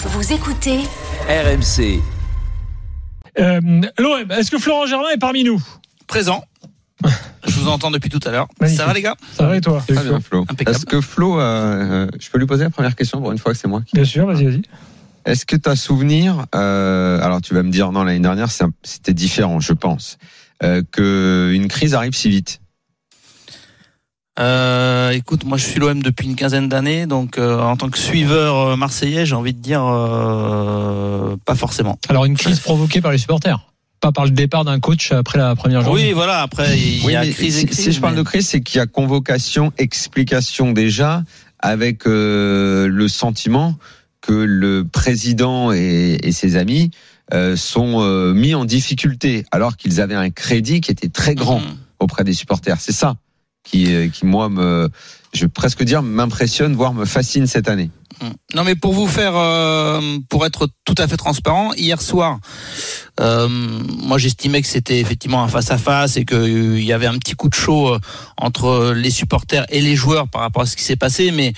Vous écoutez RMC. Euh, L'OM, est-ce que Florent Germain est parmi nous? Présent. Je vous entends depuis tout à l'heure. Ça va les gars? Ça va et toi? Très bien, Flo. Est-ce que Flo, euh, euh, je peux lui poser la première question pour une fois que c'est moi qui... Bien sûr, vas-y, vas-y. Est-ce que tu as souvenir, euh, alors tu vas me dire non l'année dernière c'était différent je pense, euh, que une crise arrive si vite? Euh, écoute, moi je suis l'OM depuis une quinzaine d'années, donc euh, en tant que suiveur euh, marseillais, j'ai envie de dire euh, pas forcément. Alors une crise provoquée par les supporters, pas par le départ d'un coach après la première journée. Oui, voilà. Après, il Oui, y a mais crise et crise. si je parle mais- de crise, c'est qu'il y a convocation, explication déjà, avec euh, le sentiment que le président et, et ses amis euh, sont euh, mis en difficulté, alors qu'ils avaient un crédit qui était très grand Mhm. auprès des supporters. C'est ça qui, euh, qui moi me, je vais presque dire m'impressionne, voire me fascine cette année. Mm. Non, mais pour vous faire, euh, pour être tout à fait transparent, hier soir, euh, moi j'estimais que c'était effectivement un face à face et qu'il y avait un petit coup de chaud euh, entre les supporters et les joueurs par rapport à ce qui s'est passé, mais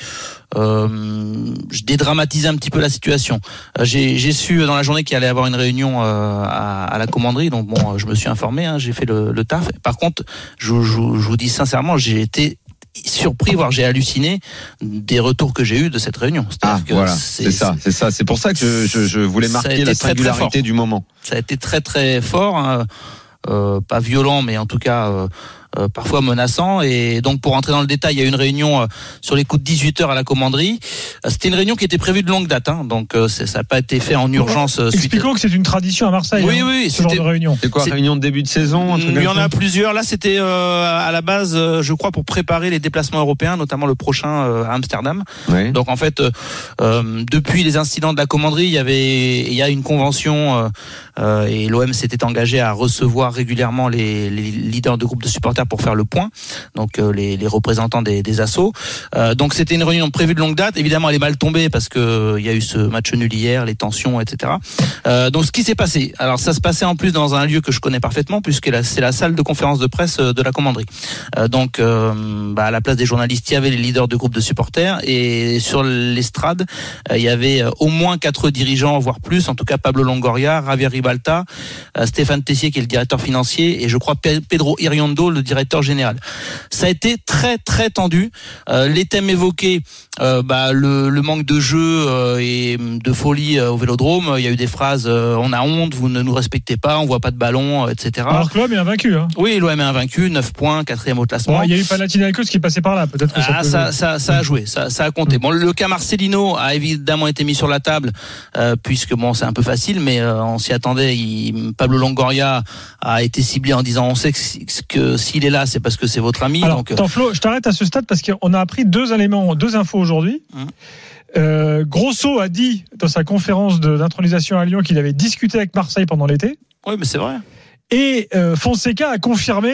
je dédramatisais un petit peu la situation. J'ai su dans la journée qu'il allait avoir une réunion à, la commanderie, donc bon, je me suis informé, hein, j'ai fait le, taf. Par contre, je vous dis sincèrement, j'ai été surpris, voire j'ai halluciné des retours que j'ai eus de cette réunion. Ah, que voilà, c'est ça, c'est ça. C'est pour ça que je, je, je voulais marquer la très, très singularité du moment. ça a été très très fort, hein. Euh, pas violent, mais en tout cas euh, euh, parfois menaçant. Et donc pour entrer dans le détail, il y a eu une réunion euh, sur les coups de 18 heures à la commanderie. Euh, C'était une réunion qui était prévue de longue date, hein. donc euh, c'est- ça n'a pas été fait en urgence. suite- Expliquons que c'est une tradition à Marseille. Oui, hein, oui, ce genre de réunion. C'est quoi, C'est- réunion de début de saison un truc Il y en a plusieurs. Là, c'était euh, à la base, euh, je crois, pour préparer les déplacements européens, notamment le prochain euh, à Amsterdam. Oui. Donc en fait, depuis les incidents de la commanderie, il y avait, il y a une convention euh, et l'OM s'était engagé à recevoir régulièrement les, les leaders de groupes de supporters pour faire le point. Donc euh, les, les représentants des, des assos. Euh, donc c'était une réunion prévue de longue date. Évidemment, elle est mal tombée parce que euh, il y a eu ce match nul hier, les tensions, etc. Euh, donc ce qui s'est passé. Alors ça se passait en plus dans un lieu que je connais parfaitement puisque c'est la salle de conférence de presse euh, de la commanderie. Donc bah, à la place des journalistes, il y avait les leaders de groupes de supporters et sur l'estrade, il y avait au moins quatre dirigeants, voire plus. En tout cas, Pablo Longoria, Javier Ribalta, Stéphane Tessier qui est le directeur financier et je crois Pe- Pedro Iriondo, le directeur général. Ça a été très très tendu. Euh, les thèmes évoqués, euh, bah, le, le manque de jeu euh, et de folie euh, au Vélodrome. Il y a eu des phrases euh, "on a honte, vous ne nous respectez pas, on voit pas de ballon, etc." Alors que l'OM est invaincu. Hein. Oui, l'OM est invaincu, 9 points, quatrième au classement. Bon, il y a eu Panathinaikos qui passait par là. Peut-être que ça Ah, peut ça, ça, ça a joué, ça, ça a compté. Bon, le cas Marcelino a évidemment été mis sur la table, euh, puisque bon, c'est un peu facile, mais euh, on s'y attendait. Il- Pablo Longoria a été ciblé en disant on sait que, si- que s'il est là, c'est parce que c'est votre ami. Alors, donc, euh, Flo, je t'arrête à ce stade parce qu'on a appris deux éléments, deux infos aujourd'hui. Euh, Grosso a dit dans sa conférence d'intronisation à Lyon qu'il avait discuté avec Marseille pendant l'été. oui, mais c'est vrai. Et euh, Fonseca a confirmé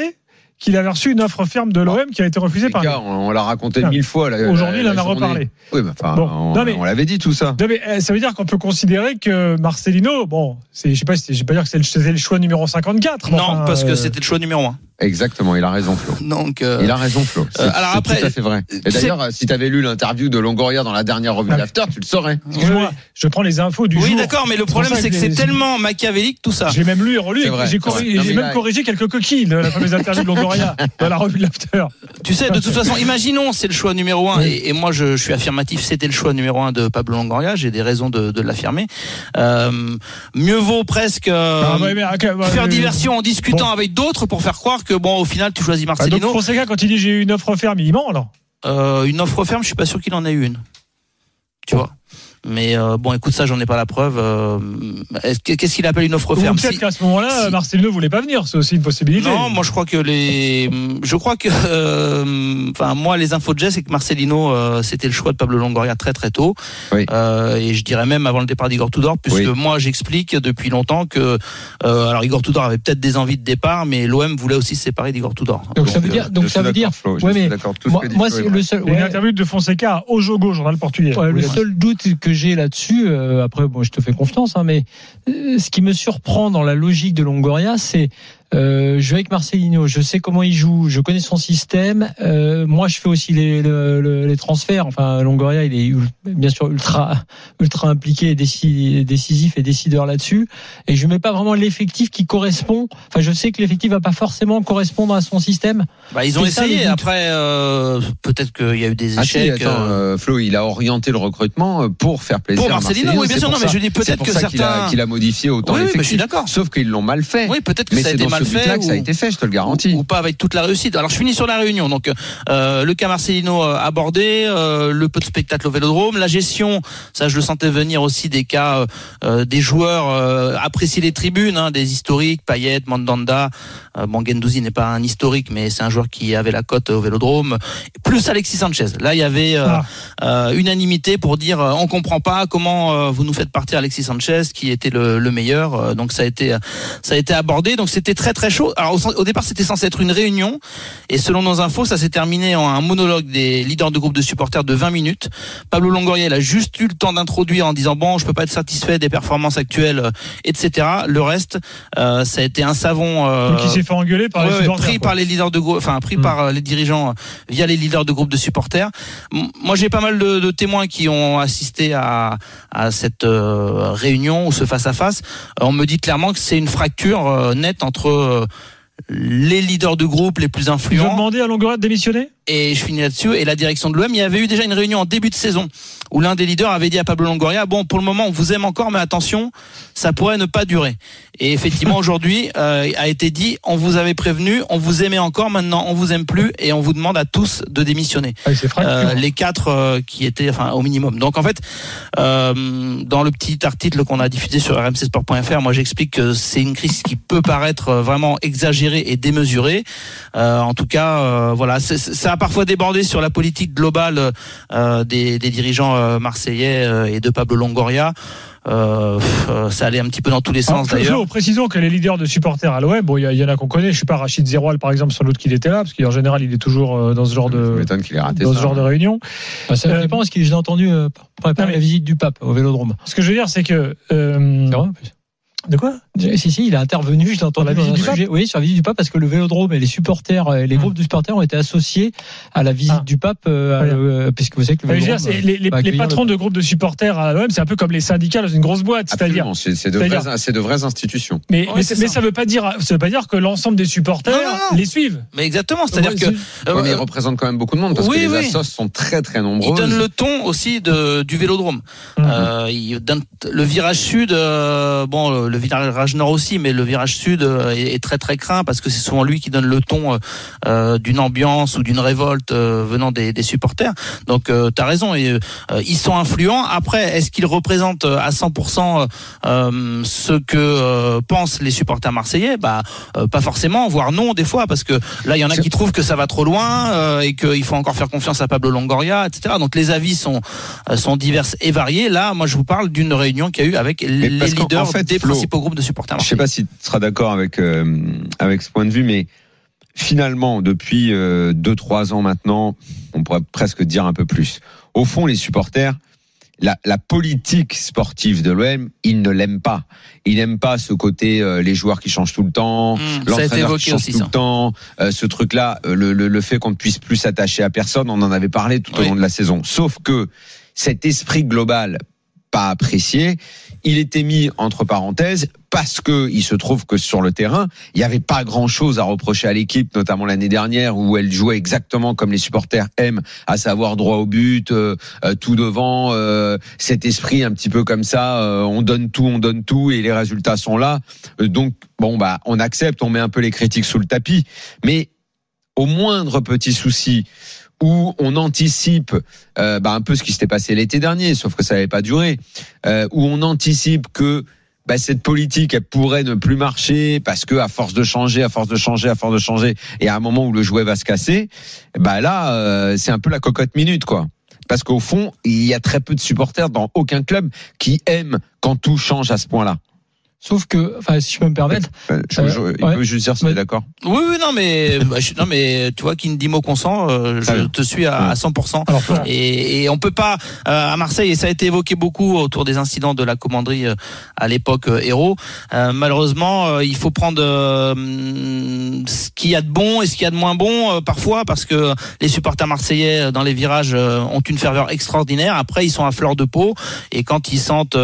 qu'il avait reçu une offre ferme de l'OM qui a été refusée par gars, on, on l'a raconté Ah. mille fois. Aujourd'hui, il la- en a reparlé. Oui, mais enfin, Bon. on, Non, mais- on l'avait dit tout ça. Non, mais, euh, ça veut dire qu'on peut considérer que Marcelino, bon, je sais pas, si- je vais pas dire que c'est le, choix numéro 54. mais Non, enfin, parce que euh, c'était le choix numéro un. Exactement, il a raison, Flo. Donc, euh, Il a raison, Flo. C'est euh, alors c'est après, tout à fait vrai. Et d'ailleurs, euh, si tu avais lu l'interview de Longoria dans la dernière revue Ah, d'After, tu le saurais. Excuse-moi, je prends les infos du jour. oui, d'accord, mais le problème c'est que c'est les- tellement machiavélique tout ça. J'ai même lu et relu. C'est vrai, J'ai, c'est corrigé- vrai. Non, j'ai mais même là- corrigé quelques coquilles de la fameuse interview de Longoria dans la revue de l'After. Tu sais, de toute façon, imaginons, c'est le choix numéro un, Oui. et, et moi je, je suis affirmatif, c'était le choix numéro un de Pablo Longoria, j'ai des raisons de, de l'affirmer. Euh, mieux vaut presque euh, Ah, ouais, mais, ok, ouais, faire diversion en discutant Bon. avec d'autres pour faire croire que bon, au final, tu choisis Ah, donc Marcelino. Fonseca, quand il dit j'ai eu une offre ferme, il ment alors. Euh, une offre ferme, je suis pas sûr qu'il en ait eu une. Tu vois. Mais euh, bon, écoute, ça, j'en ai pas la preuve. Euh, est-ce que- Qu'est-ce qu'il appelle une offre Ou ferme? peut-être Si- qu'à ce moment-là, si- Marcelino voulait pas venir. C'est aussi une possibilité. Non, moi je crois que les, je crois que, euh, enfin moi les infos de Jess c'est que Marcelino euh, c'était le choix de Pablo Longoria très très tôt, Oui. Euh, et je dirais même avant le départ d'Igor Tudor, puisque Oui. moi j'explique depuis longtemps que, euh, alors Igor Tudor avait peut-être des envies de départ, mais l'OM voulait aussi se séparer d'Igor Tudor. Donc ça veut dire, donc ça veut dire, Flo, ouais, mais moi, c'est le seul. Ouais. interview de Fonseca à Ojogo, journal portugais. Ouais, le seul doute que là-dessus, euh, après, bon, je te fais confiance, hein, mais euh, ce qui me surprend dans la logique de Longoria, c'est Euh, je vais avec Marcelino, je sais comment il joue, je connais son système. Euh, moi, je fais aussi les, les, les transferts. Enfin, Longoria, il est bien sûr ultra, ultra impliqué, décisif et décideur là-dessus. Et je mets pas vraiment l'effectif qui correspond. Enfin, je sais que l'effectif va pas forcément correspondre à son système. Bah, ils ont essayé. Après, euh, peut-être qu'il y a eu des échecs. Ah si, attends, euh, Flo, il a orienté le recrutement euh, pour faire plaisir. Pour Marcelino, oui, bien sûr. Non, mais je dis peut-être que certains. Qu'il a, a, modifié autant oui, l'effectif. je suis d'accord. Sauf qu'ils l'ont mal fait. Oui, peut-être que ça a été mal fait. Ou... ça a été fait, je te le garantis. Ou, ou, pas avec toute la réussite. Alors, je finis sur la réunion. Donc, euh, le cas Marcelino abordé, euh, le peu de spectacle au Vélodrome, la gestion, ça, je le sentais venir aussi des cas euh, des joueurs euh, appréciés les tribunes, hein, des historiques, Payet, Mandanda. bon, Gendouzi n'est pas un historique, mais c'est un joueur qui avait la cote au Vélodrome. Plus Alexis Sanchez. Là, il y avait ah. unanimité pour dire on comprend pas comment vous nous faites partir Alexis Sanchez, qui était le, le meilleur. donc ça a été ça a été abordé. Donc c'était très très chaud. Alors au, au départ, c'était censé être une réunion, et selon nos infos, ça s'est terminé en un monologue des leaders de groupe de supporters de 20 minutes. Pablo Longoria, il a juste eu le temps d'introduire en disant bon, je peux pas être satisfait des performances actuelles, euh, etc. Le reste, euh, ça a été un savon. Euh, Donc il s'est fait engueuler par les supporters. Pris par les leaders de groupe, enfin pris hmm. par euh, les dirigeants via les leaders de groupe de supporters. Moi, j'ai pas mal de, de, témoins qui ont assisté à, à cette réunion ou ce face à face. On me dit clairement que c'est une fracture nette entre les leaders de groupe les plus influents. Ont demandé à Longoria de démissionner? Et je finis là-dessus. Et la direction de l'OM, il y avait eu déjà une réunion en début de saison où l'un des leaders avait dit à Pablo Longoria bon, pour le moment, on vous aime encore, mais attention, ça pourrait ne pas durer. Et effectivement, aujourd'hui, euh, a été dit on vous avait prévenu, on vous aimait encore, maintenant on vous aime plus et on vous demande à tous de démissionner. Ah, euh, les quatre euh, qui étaient, enfin, au minimum. Donc en fait, euh, dans le petit article qu'on a diffusé sur rmcsport.fr, moi j'explique que c'est une crise qui peut paraître vraiment exagérée et démesurée. en tout cas, voilà, ça parfois débordé sur la politique globale euh, des, des, dirigeants euh, marseillais euh, et de Pablo Longoria. Euh, ça allait un petit peu dans tous les sens d'ailleurs. Précisons que les leaders de supporters à l'OM, bon, il y, en a qu'on connaît. Je suis pas Rachid Zeroual par exemple, sans doute qu'il était là, parce qu'en général il est toujours dans ce genre de dans ce genre de réunion. Bah, ça dépend, parce que j'ai entendu euh, préparer la visite du pape au Vélodrome. Ce que je veux dire, c'est que euh, de quoi Si, si, il a intervenu, je l'ai entendu dans un sujet. Oui, sur la visite du pape, parce que le vélodrome et les supporters, euh, les hmm. groupes de supporters ont été associés à la visite ah. du pape, euh, puisque vous savez que le vélodrome, dire, les, les, les patrons de groupes de supporters à l'OM, c'est un peu comme les syndicats dans une grosse boîte. C'est-à-dire. C'est de, vraies, de vraies institutions. Mais, mais, ça. veut pas dire, ça veut pas dire que l'ensemble des supporters les suivent. Mais exactement, c'est-à-dire que. Euh, mais ils représentent quand même beaucoup de monde, parce que les assos sont très très nombreux. Ils donnent le ton aussi de, du vélodrome. Euh, le virage sud, bon, le virage nord aussi, mais le virage sud euh, est, très très craint parce que c'est souvent lui qui donne le ton euh, euh, d'une ambiance ou d'une révolte venant des, des, supporters. Donc tu as raison, et, ils sont influents. Après, est-ce qu'ils représentent à 100% ce que pensent les supporters marseillais? Bah pas forcément, voire non des fois, parce que là il y en a qui trouvent que ça va trop loin et qu'il faut encore faire confiance à Pablo Longoria, etc. Donc les avis sont sont divers et variés. Là, moi je vous parle d'une réunion qu'il y a eu avec les leaders des de supporters. Je sais pas si tu seras d'accord avec euh, avec ce point de vue, mais finalement, depuis euh, deux trois ans maintenant, on pourrait presque dire un peu plus. Au fond, les supporters, la, la politique sportive de l'OM, ils ne l'aiment pas. Ils n'aiment pas ce côté euh, les joueurs qui changent tout le temps, mmh, l'entraîneur qui change tout le temps, ce truc-là, le, le, le, fait qu'on ne puisse plus s'attacher à personne. On en avait parlé tout au long de la saison. Sauf que cet esprit global pas apprécié, il était mis entre parenthèses parce que il se trouve que sur le terrain, il n'y avait pas grand chose à reprocher à l'équipe, notamment l'année dernière où elle jouait exactement comme les supporters aiment, à savoir droit au but, euh, euh, tout devant, euh, cet esprit un petit peu comme ça, on donne tout, on donne tout et les résultats sont là. donc bon bah on accepte, on met un peu les critiques sous le tapis, mais au moindre petit souci où on anticipe euh, bah, un peu ce qui s'était passé l'été dernier, sauf que ça n'avait pas duré, euh, où on anticipe que bah, cette politique pourrait ne plus marcher parce que à force de changer, à force de changer, à force de changer, et à un moment où le jouet va se casser, bah là euh, c'est un peu la cocotte minute quoi. Parce qu'au fond, il y a très peu de supporters dans aucun club qui aiment quand tout change à ce point-là. Sauf que, enfin, si je peux me permettre, je, euh, il peut juste dire si d'accord. Oui, oui, non, mais bah, je, non, mais tu vois, qui ne dit mot consent, euh, je te suis à, à 100%. et, et on peut pas euh, à Marseille, et ça a été évoqué beaucoup autour des incidents de la commanderie à l'époque Héros. malheureusement, il faut prendre ce qu'il y a de bon et ce qu'il y a de moins bon parfois, parce que les supporters marseillais dans les virages ont une ferveur extraordinaire. Après, ils sont à fleur de peau, et quand ils sentent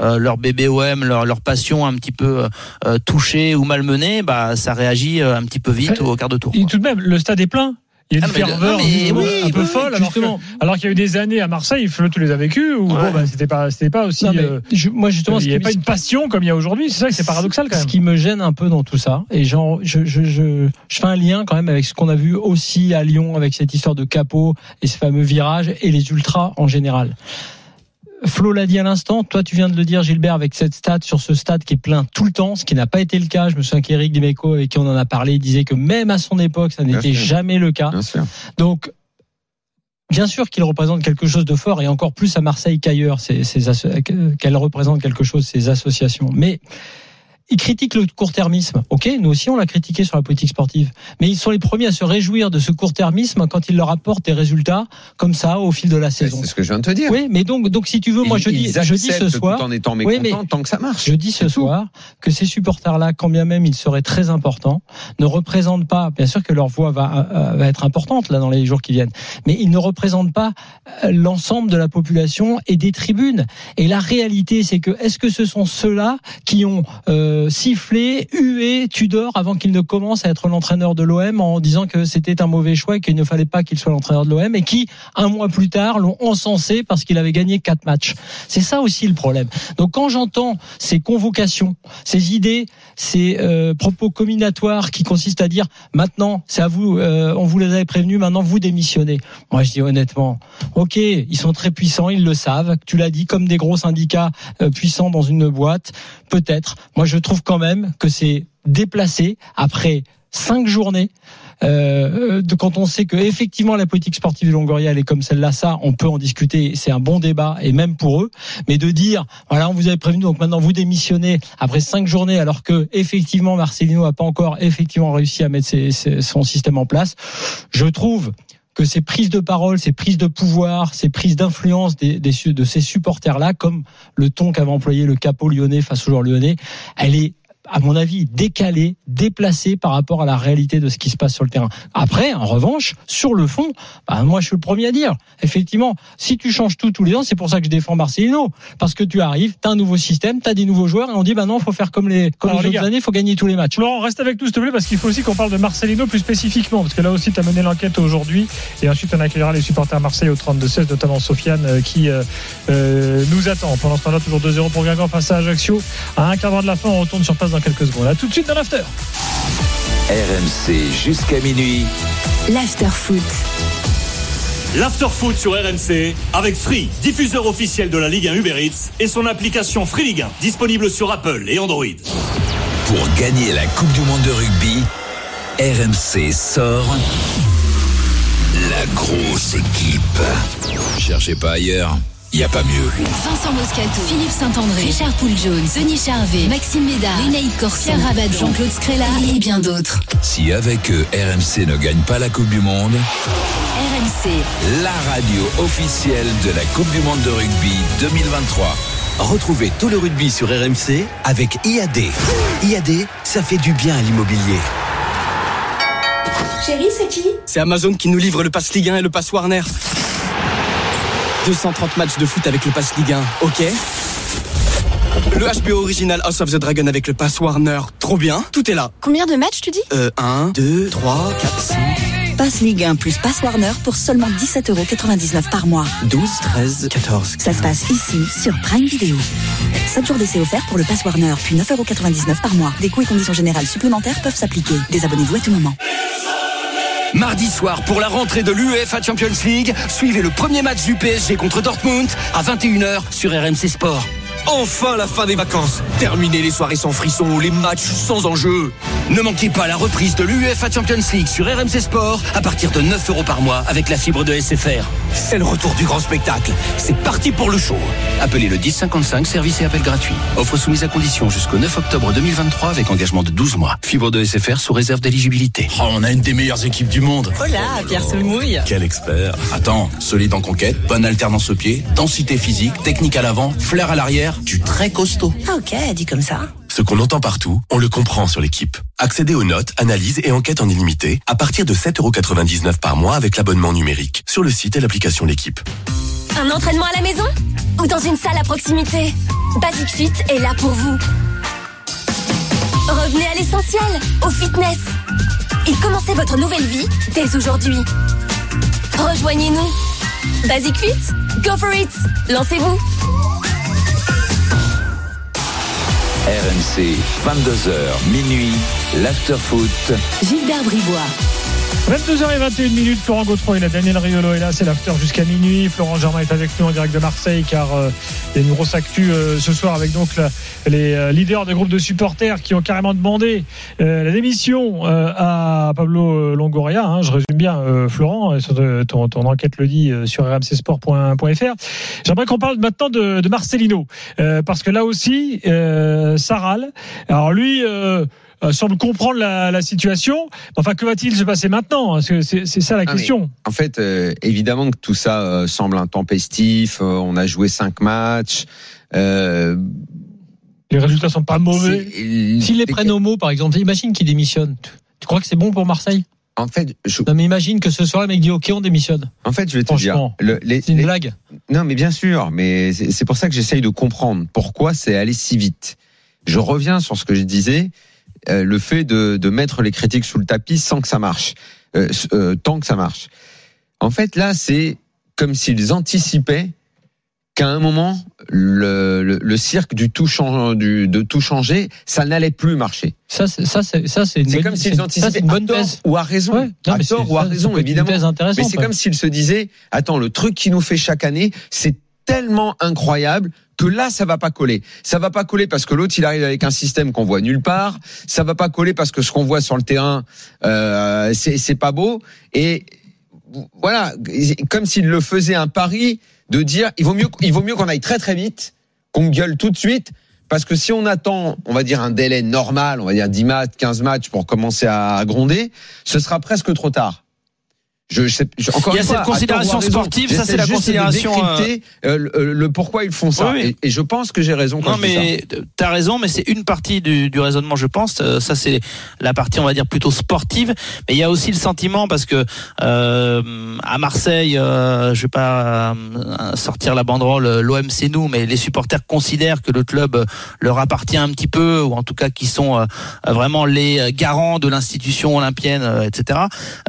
leur bébé OM, leur, leur passion un petit peu euh, euh, touché ou malmené, bah ça réagit euh, un petit peu vite au quart de tour. Et tout de même, le stade est plein. Il y a une ah, ferveur un peu folle, alors, qu'il y a eu des années à Marseille, Flo, tu les as vécues, ou bon, bah, c'était pas, c'était pas aussi. moi, justement, il n'y a pas une passion comme il y a aujourd'hui. C'est ça que c'est paradoxal quand même. Ce qui me gêne un peu dans tout ça, et genre, je, je, je, je fais un lien quand même avec ce qu'on a vu aussi à Lyon avec cette histoire de capot et ce fameux virage et les ultras en général. Flo l'a dit à l'instant, toi tu viens de le dire Gilbert avec cette stat sur ce stade qui est plein tout le temps, ce qui n'a pas été le cas. Je me souviens qu'Éric Dimeco avec qui on en a parlé disait que même à son époque ça n'était jamais le cas. Donc Bien sûr qu'il représente quelque chose de fort et encore plus à Marseille qu'ailleurs, qu'elle représente quelque chose ces associations. Mais ils critiquent le court-termisme. Ok, nous aussi on l'a critiqué sur la politique sportive, mais ils sont les premiers à se réjouir de ce court-termisme quand il leur apporte des résultats comme ça au fil de la saison. C'est ce que je viens de te dire. Oui, mais donc, donc si tu veux, moi je dis, je dis ce soir, en étant oui, mais tant que ça marche. Je dis ce soir que ces supporters-là, quand bien même ils seraient très importants, ne représentent pas, bien sûr que leur voix va, euh, va être importante là dans les jours qui viennent, mais ils ne représentent pas euh, l'ensemble de la population et des tribunes. Et la réalité, c'est que est-ce que ce sont ceux-là qui ont euh, euh, siffler, huer Tudor avant qu'il ne commence à être l'entraîneur de l'OM en disant que c'était un mauvais choix et qu'il ne fallait pas qu'il soit l'entraîneur de l'OM et qui, un mois plus tard, l'ont encensé parce qu'il avait gagné quatre matchs. C'est ça aussi le problème. Donc quand j'entends ces convocations, ces idées, ces euh, propos combinatoires qui consistent à dire maintenant c'est à vous, euh, on vous les avait prévenus, maintenant vous démissionnez. Moi je dis honnêtement, ok, ils sont très puissants, ils le savent. Tu l'as dit, comme des gros syndicats puissants dans une boîte, peut-être. Moi je trouve quand même que c'est déplacé après cinq journées. Euh, de, quand on sait que effectivement la politique sportive de Longoria elle est comme celle-là, ça on peut en discuter, c'est un bon débat et même pour eux. Mais de dire voilà on vous avait prévenu donc maintenant vous démissionnez après cinq journées alors que effectivement Marcelino a pas encore effectivement réussi à mettre son système en place, je trouve que ces prises de parole, ces prises de pouvoir, ces prises d'influence de ces supporters-là, comme le ton qu'avait employé le capot lyonnais face au joueur lyonnais, elle est à mon avis, décalé, déplacé par rapport à la réalité de ce qui se passe sur le terrain. Après, en revanche, sur le fond, bah, moi je suis le premier à dire, effectivement, si tu changes tout tous les ans, c'est pour ça que je défends Marcelino, parce que tu arrives, tu as un nouveau système, tu as des nouveaux joueurs, et on dit, bah non, faut faire comme les, comme les, autres années, faut gagner tous les matchs. Laurent, reste avec nous, s'il te plaît, parce qu'il faut aussi qu'on parle de Marcelino plus spécifiquement, parce que là aussi, tu as mené l'enquête aujourd'hui, et ensuite on accueillera les supporters Marseille au 32-16, notamment Sofiane, euh, qui euh, euh, nous attend. Pendant ce temps-là, toujours 2-0 pour Guingamp face à Ajaccio. À un quart d'heure de la fin, on retourne sur place dans quelques secondes. On a tout de suite dans l'after. RMC jusqu'à minuit. L'after foot. L'after foot sur RMC avec Free, diffuseur officiel de la Ligue 1 Uber Eats et son application Free Ligue 1, disponible sur Apple et Android. Pour gagner la Coupe du Monde de rugby, RMC sort la grosse équipe. Cherchez pas ailleurs. Il a pas mieux. Vincent Moscato, Philippe Saint-André, Richard Poul-Jones, Denis Charvet, Maxime Médard, Lénaïque Corsia, Rabadon, Jean-Claude Scrella et bien d'autres. Si avec eux, RMC ne gagne pas la Coupe du Monde, RMC, la radio officielle de la Coupe du Monde de rugby 2023. Retrouvez tout le rugby sur RMC avec IAD. IAD, ça fait du bien à l'immobilier. Chérie, c'est qui? C'est Amazon qui nous livre le pass Ligue 1 et le pass Warner. 230 matchs de foot avec le Pass Ligue 1, ok le HBO original House of the Dragon avec le Pass Warner, trop bien, tout est là. Combien de matchs tu dis Euh, 1, 2, 3, 4, 5. Pass Ligue 1 plus Pass Warner pour seulement 17,99€ par mois. 12, 13, 14. Ça se passe ici, sur Prime Video. 7 jours d'essai offerts pour le Pass Warner, puis 9,99€ par mois. Des coûts et conditions générales supplémentaires peuvent s'appliquer. Désabonnez-vous à tout moment. Mardi soir, pour la rentrée de l'UEFA Champions League, suivez le premier match du PSG contre Dortmund à 21h sur RMC Sport. Enfin la fin des vacances Terminez les soirées sans frisson ou les matchs sans enjeu Ne manquez pas la reprise de l'UEFA Champions League sur RMC Sport à partir de 9 euros par mois avec la fibre de SFR. C'est le retour du grand spectacle. C'est parti pour le show. Appelez le 1055, service et appel gratuit. Offre soumise à condition jusqu'au 9 octobre 2023 avec engagement de 12 mois. Fibre de SFR sous réserve d'éligibilité. Oh, on a une des meilleures équipes du monde. Oh là, Pierre se mouille. Quel expert. Attends, solide en conquête, bonne alternance au pied, densité physique, technique à l'avant, flair à l'arrière, du très costaud. Ah ok, dit comme ça. Ce qu'on entend partout, on le comprend sur l'équipe. Accédez aux notes, analyses et enquêtes en illimité à partir de 7,99€ par mois avec l'abonnement numérique sur le site et l'application L'équipe. Un entraînement à la maison ou dans une salle à proximité? Basic Fit est là pour vous. Revenez à l'essentiel, au fitness. Et commencez votre nouvelle vie dès aujourd'hui. Rejoignez-nous. Basic Fit, go for it. Lancez-vous. RMC, 22h, minuit, l'afterfoot. Gilbert Bribois. 22h21 minutes, Florent Gautreau et la Daniel Riolo est là, c'est l'after jusqu'à minuit. Florent Germain est avec nous en direct de Marseille car euh, il y a une grosse actu euh, ce soir avec donc la, les euh, leaders de groupes de supporters qui ont carrément demandé euh, la démission euh, à Pablo Longoria. Hein, je résume bien, euh, Florent, euh, ton, ton enquête le dit euh, sur rmcsport.fr. J'aimerais qu'on parle maintenant de, de Marcelino euh, parce que là aussi, euh, ça râle. Alors lui. Euh, semble comprendre la, la situation. Enfin, que va-t-il se passer maintenant C'est ça la Ah, question. En fait, euh, évidemment que tout ça euh, semble intempestif. euh, on a joué cinq matchs. Euh, Les résultats sont pas mauvais. S'ils les prennent au mot, par exemple, imagine qu'ils démissionnent. Tu- crois que c'est bon pour Marseille En fait, je, Non, mais imagine que ce soir, le mec dit OK, on démissionne. en fait, je vais te dire. Le- C'est une les- blague. Non, mais bien sûr, mais c'est c'est pour ça que j'essaye de comprendre pourquoi c'est allé si vite. Je reviens sur ce que je disais, euh, le fait de, de mettre les critiques sous le tapis sans que ça marche, euh, euh, tant que ça marche. En fait, là, c'est comme s'ils anticipaient qu'à un moment, le, le, le cirque du tout chan- du, de tout changer, ça n'allait plus marcher. Ça, c'est ça, c'est ça, c'est une C'est bonne- comme s'ils anticipaient une à bonne tort thèse. ou à raison. Ouais. Non, à tort ou à raison, évidemment. Mais c'est comme s'ils se disaient, attends, le truc qui nous fait chaque année, c'est tellement incroyable que là, ça va pas coller. Ça va pas coller parce que l'autre, il arrive avec un système qu'on voit nulle part. Ça va pas coller parce que ce qu'on voit sur le terrain, euh, c'est pas beau. Et voilà, comme s'il le faisait un pari de dire, il vaut mieux, il vaut mieux qu'on aille très très vite, qu'on gueule tout de suite. Parce que si on attend, on va dire un délai normal, on va dire 10 matchs, 15 matchs pour commencer à gronder, ce sera presque trop tard. Je, je sais, je- encore Il y a une cette fois, à considération sportive, ça, c'est la de considération, décrypter, euh, le, le pourquoi ils font ça. Oui, oui. Et, et je pense que j'ai raison quand Non, je mais t'as raison, mais c'est une partie du, du raisonnement, je pense. Euh, Ça, c'est la partie, on va dire, plutôt sportive. Mais il y a aussi le sentiment, parce que euh, à Marseille, euh, je vais pas euh, sortir la banderole, l'OM c'est nous, mais les supporters considèrent que le club leur appartient un petit peu, ou en tout cas qui sont euh, vraiment les garants de l'institution olympienne, euh, etc.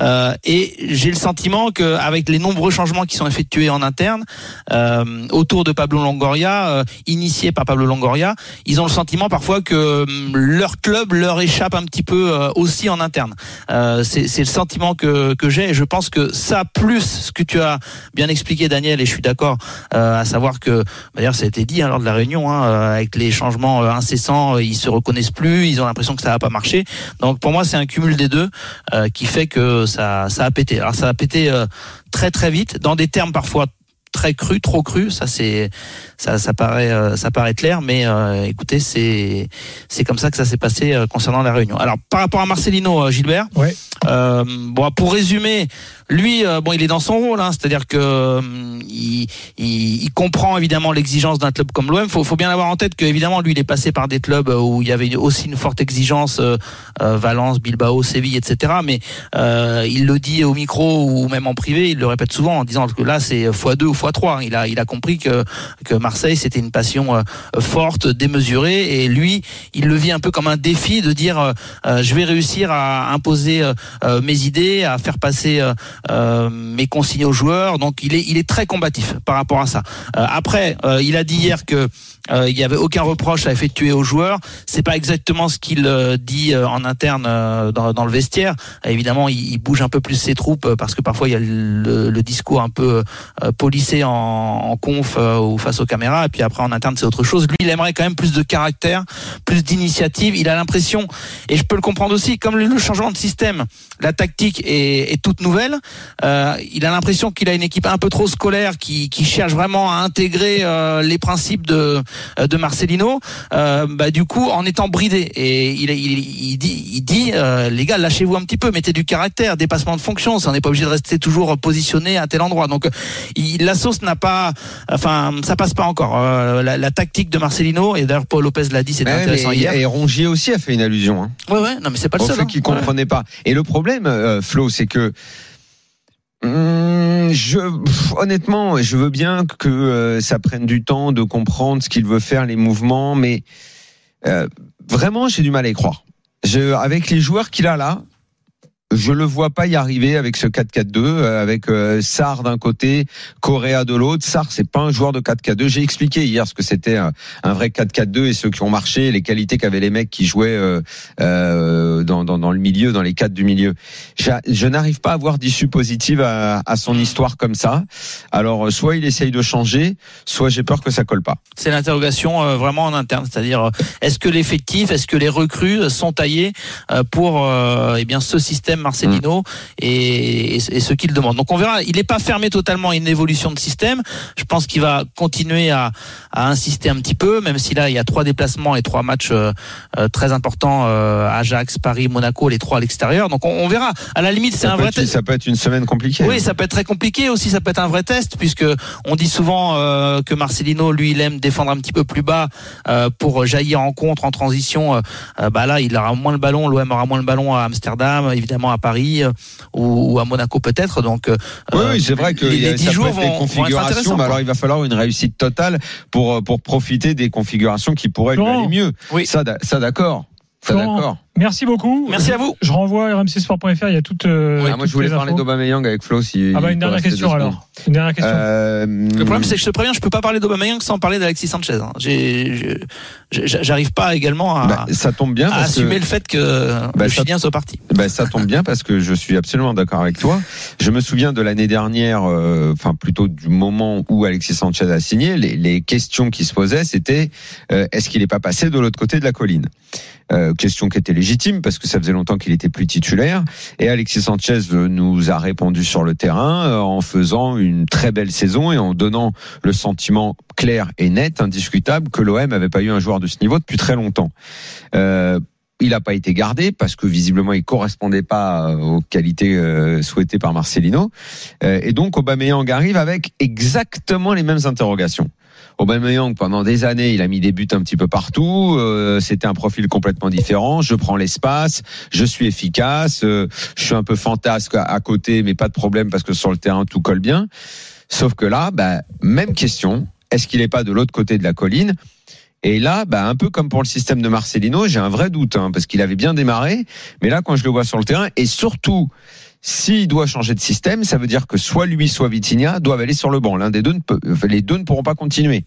Euh, et j'ai le sentiment que avec les nombreux changements qui sont effectués en interne euh, autour de Pablo Longoria, euh, initiés par Pablo Longoria, ils ont le sentiment parfois que hum, leur club leur échappe un petit peu euh, aussi en interne. Euh, c'est le sentiment que, que j'ai et je pense que ça plus ce que tu as bien expliqué Daniel et je suis d'accord euh, à savoir que d'ailleurs ça a été dit hein, lors de la réunion hein, euh, avec les changements incessants ils se reconnaissent plus ils ont l'impression que ça va pas marcher donc pour moi c'est un cumul des deux qui fait que ça ça a pété ça a pété euh, très très vite dans des termes parfois très crus, trop crus, ça c'est ça ça paraît euh, ça paraît clair mais euh, écoutez, c'est c'est comme ça que ça s'est passé euh, concernant la réunion. Alors par rapport à Marcelino euh, Gilbert, Ouais. euh, bon pour résumer, lui euh, bon il est dans son rôle hein, c'est-à-dire que euh, il, il, il comprend évidemment l'exigence d'un club comme l'OM, faut faut bien avoir en tête que évidemment lui il est passé par des clubs où il y avait aussi une forte exigence euh, euh, Valence, Bilbao, Séville etc. mais euh, il le dit au micro ou même en privé, il le répète souvent en disant que là c'est x2 ou x3. Il a, il a compris que, que Marseille c'était une passion euh, forte, démesurée et lui, il le vit un peu comme un défi de dire euh, euh, je vais réussir à imposer euh, euh, mes idées, à faire passer euh, mes consignes aux joueurs. Donc il est, il est très combatif par rapport à ça. Euh, après, euh, il a dit hier que il y avait aucun reproche à effectuer aux joueurs. C'est pas exactement ce qu'il euh, dit euh, en interne euh, dans, dans le vestiaire. Euh, évidemment, il, il bouge un peu plus ses troupes euh, parce que parfois il y a le, le discours un peu euh, polissé en, en conf euh, ou face aux caméras. Et puis après en interne c'est autre chose. Lui, il aimerait quand même plus de caractère, plus d'initiative. Il a l'impression, et je peux le comprendre aussi, comme le, le changement de système, la tactique est, est toute nouvelle. Euh, il a l'impression qu'il a une équipe un peu trop scolaire qui, qui cherche vraiment à intégrer euh, les principes de, de Marcelino. Euh, bah, du coup, en étant bridé, et il, il, il dit, il dit euh, les gars, lâchez-vous un petit peu, mettez du caractère, dépassement de fonction. Ça, on n'est pas obligé de rester toujours positionné à tel endroit. Donc, il, la sauce n'a pas, enfin, ça passe pas encore. Euh, la, la tactique de Marcelino, et d'ailleurs Paul Lopez l'a dit, c'était Ouais, intéressant hier. Et Rongier aussi a fait une allusion. Hein. Ouais, ouais, non, mais c'est pas le seul. fait hein. qu'il Ouais. comprenait pas. Et le problème, euh, Flo, c'est que hum, je honnêtement, je veux bien que euh, ça prenne du temps de comprendre ce qu'il veut faire, les mouvements, mais euh, vraiment, j'ai du mal à y croire. Je, avec les joueurs qu'il a là, je le vois pas y arriver avec ce 4-4-2, euh, avec euh, Sarr d'un côté, Correa de l'autre. Sarr, c'est pas un joueur de 4-4-2. J'ai expliqué hier ce que c'était un, un vrai 4-4-2 et ceux qui ont marché, les qualités qu'avaient les mecs qui jouaient euh, euh, dans, dans, dans le milieu, dans les quatre du milieu. Je, n'arrive pas à avoir d'issue positive à, à son histoire comme ça. Alors, euh, soit il essaye de changer, soit j'ai peur que ça colle pas. C'est l'interrogation euh, vraiment en interne, c'est-à-dire est-ce que l'effectif, est-ce que les recrues sont taillées euh, pour eh bien ce système Marcelino et, et, et ce qu'il demande. Donc on verra. Il n'est pas fermé totalement à une évolution de système. Je pense qu'il va continuer à, à insister un petit peu, même si là il y a trois déplacements et trois matchs euh, euh, très importants euh, Ajax, Paris, Monaco, les trois à l'extérieur. Donc on, on verra. À la limite, c'est un vrai être, test. ça peut être une semaine compliquée. Oui, ça peut être très compliqué aussi. Ça peut être un vrai test puisque on dit souvent euh, que Marcelino, lui, il aime défendre un petit peu plus bas pour jaillir en contre, en transition. Bah là, il aura moins le ballon. L'OM aura moins le ballon à Amsterdam, évidemment à Paris euh, ou, ou à Monaco peut-être. Donc, euh, Oui, oui, c'est vrai que les, les 10 ça peut jours vont, vont être configurations, intéressants. mais alors il va falloir une réussite totale pour euh, pour profiter des configurations qui pourraient lui aller mieux. Oui. Ça, ça d'accord. Florent, d'accord. Merci beaucoup. Merci à vous. Je renvoie à rmcsport.fr. Il y a toutes. euh, Ah, moi, je voulais parler infos. d'Aubameyang avec Flo. Si Ah bah une dernière question alors. Une dernière question. Euh, Le problème, c'est que je te préviens, je peux pas parler d'Aubameyang sans parler d'Alexis Sanchez. hein. J'arrive pas également à, bah, ça tombe bien à parce que assumer le fait que Bah, le ça- Chilien soit parti. Ben, ça tombe bien parce que je suis absolument d'accord avec toi. Je me souviens de l'année dernière, euh, enfin plutôt du moment où Alexis Sanchez a signé, les, les questions qui se posaient, c'était euh, est-ce qu'il n'est pas passé de l'autre côté de la colline? Euh, Question qui était légitime parce que ça faisait longtemps qu'il était plus titulaire. Et Alexis Sanchez euh, nous a répondu sur le terrain euh, en faisant une très belle saison et en donnant le sentiment clair et net, indiscutable, que l'OM n'avait pas eu un joueur de ce niveau depuis très longtemps. Euh, il n'a pas été gardé parce que visiblement il correspondait pas aux qualités souhaitées par Marcelino. Et donc Aubameyang arrive avec exactement les mêmes interrogations. Aubameyang pendant des années, il a mis des buts un petit peu partout. euh, C'était un profil complètement différent. Je prends l'espace, je suis efficace, euh, je suis un peu fantasque à, côté, mais pas de problème parce que sur le terrain tout colle bien. Sauf que là, bah, même question. Est-ce qu'il n'est pas de l'autre côté de la colline? Et là, bah, un peu comme pour le système de Marcelino, j'ai un vrai doute, hein, parce qu'il avait bien démarré, mais là, quand je le vois sur le terrain, et surtout, s'il doit changer de système, ça veut dire que soit lui, soit Vitinha doivent aller sur le banc. L'un des deux, ne peut, les deux ne pourront pas continuer.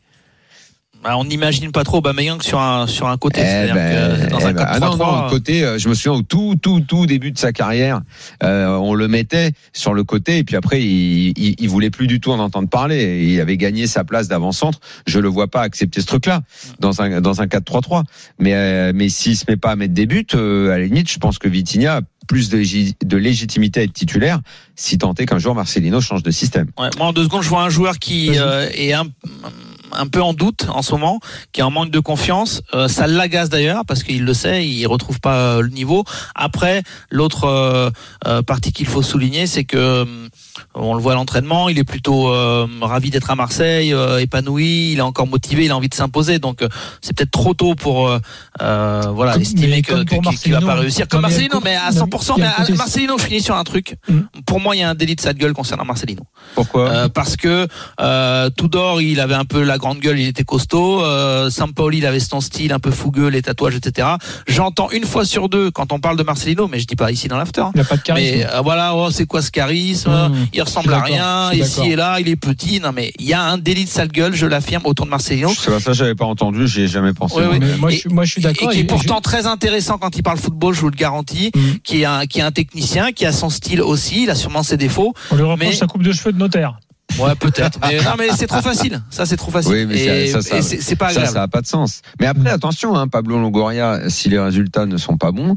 Bah, on n'imagine pas trop Aubameyang sur un sur un côté. Eh ben, que dans eh un ben, ah non, 4-3-3, non, côté, euh, je me souviens au tout, tout, tout début de sa carrière, euh, on le mettait sur le côté et puis après, il, il, il voulait plus du tout en entendre parler. Il avait gagné sa place d'avant-centre. Je le vois pas accepter ce truc-là dans un dans un 4-3-3. Mais euh, mais s'il se met pas à mettre des buts, euh, à la limite, je pense que Vitinha plus de, légi- de légitimité à être titulaire si tant est qu'un jour Marcelino change de système. Ouais, moi, en deux secondes, je vois un joueur qui euh, est un, un peu en doute en ce moment, qui est en manque de confiance. Euh, ça l'agace d'ailleurs parce qu'il le sait, il retrouve pas euh, le niveau. Après, l'autre euh, euh, partie qu'il faut souligner, c'est que euh, on le voit à l'entraînement, il est plutôt euh, ravi d'être à Marseille, euh, épanoui, il est encore motivé, il a envie de s'imposer. Donc, euh, c'est peut-être trop tôt pour euh, euh, voilà Comme- estimer qu'il qu'il va pas réussir. Comme Marcelino, mais à non, 100%. il y Mais à- Marcelino, je finis sur un truc. Mm. Pour moi, il y a un délit de sale gueule concernant Marcelino. Pourquoi? Euh, parce que euh, Tudor, il avait un peu la grande gueule, il était costaud. Euh, Sampaoli, il avait son style un peu fougueux, les tatouages, etc. J'entends une fois sur deux quand on parle de Marcelino, mais je dis pas ici dans l'after. hein. Il n'y a pas de charisme. Mais euh, voilà, oh, c'est quoi ce charisme? Mmh. Il ressemble à d'accord, rien, ici d'accord. et là, il est petit. Non, mais il y a un délit de sale gueule, je l'affirme, autour de Marcelino. C'est pas ça, j'avais pas entendu, j'y ai jamais pensé. Oui, oui. Mais moi, Et- je, suis- moi, je suis Et d'accord. qui est pourtant très intéressant quand il parle football, je vous le garantis. Mm. Qui est un, qui est un technicien, qui a son style aussi, il a sûrement ses défauts. On lui reproche Mais- sa coupe de cheveux de notaire. Ouais, peut-être. mais non, mais c'est trop facile. Ça, c'est trop facile. Oui, mais et ça, ça, et ça, c'est c'est pas ça, agréable. ça a pas de sens. Mais après, attention, hein, Pablo Longoria, si les résultats ne sont pas bons,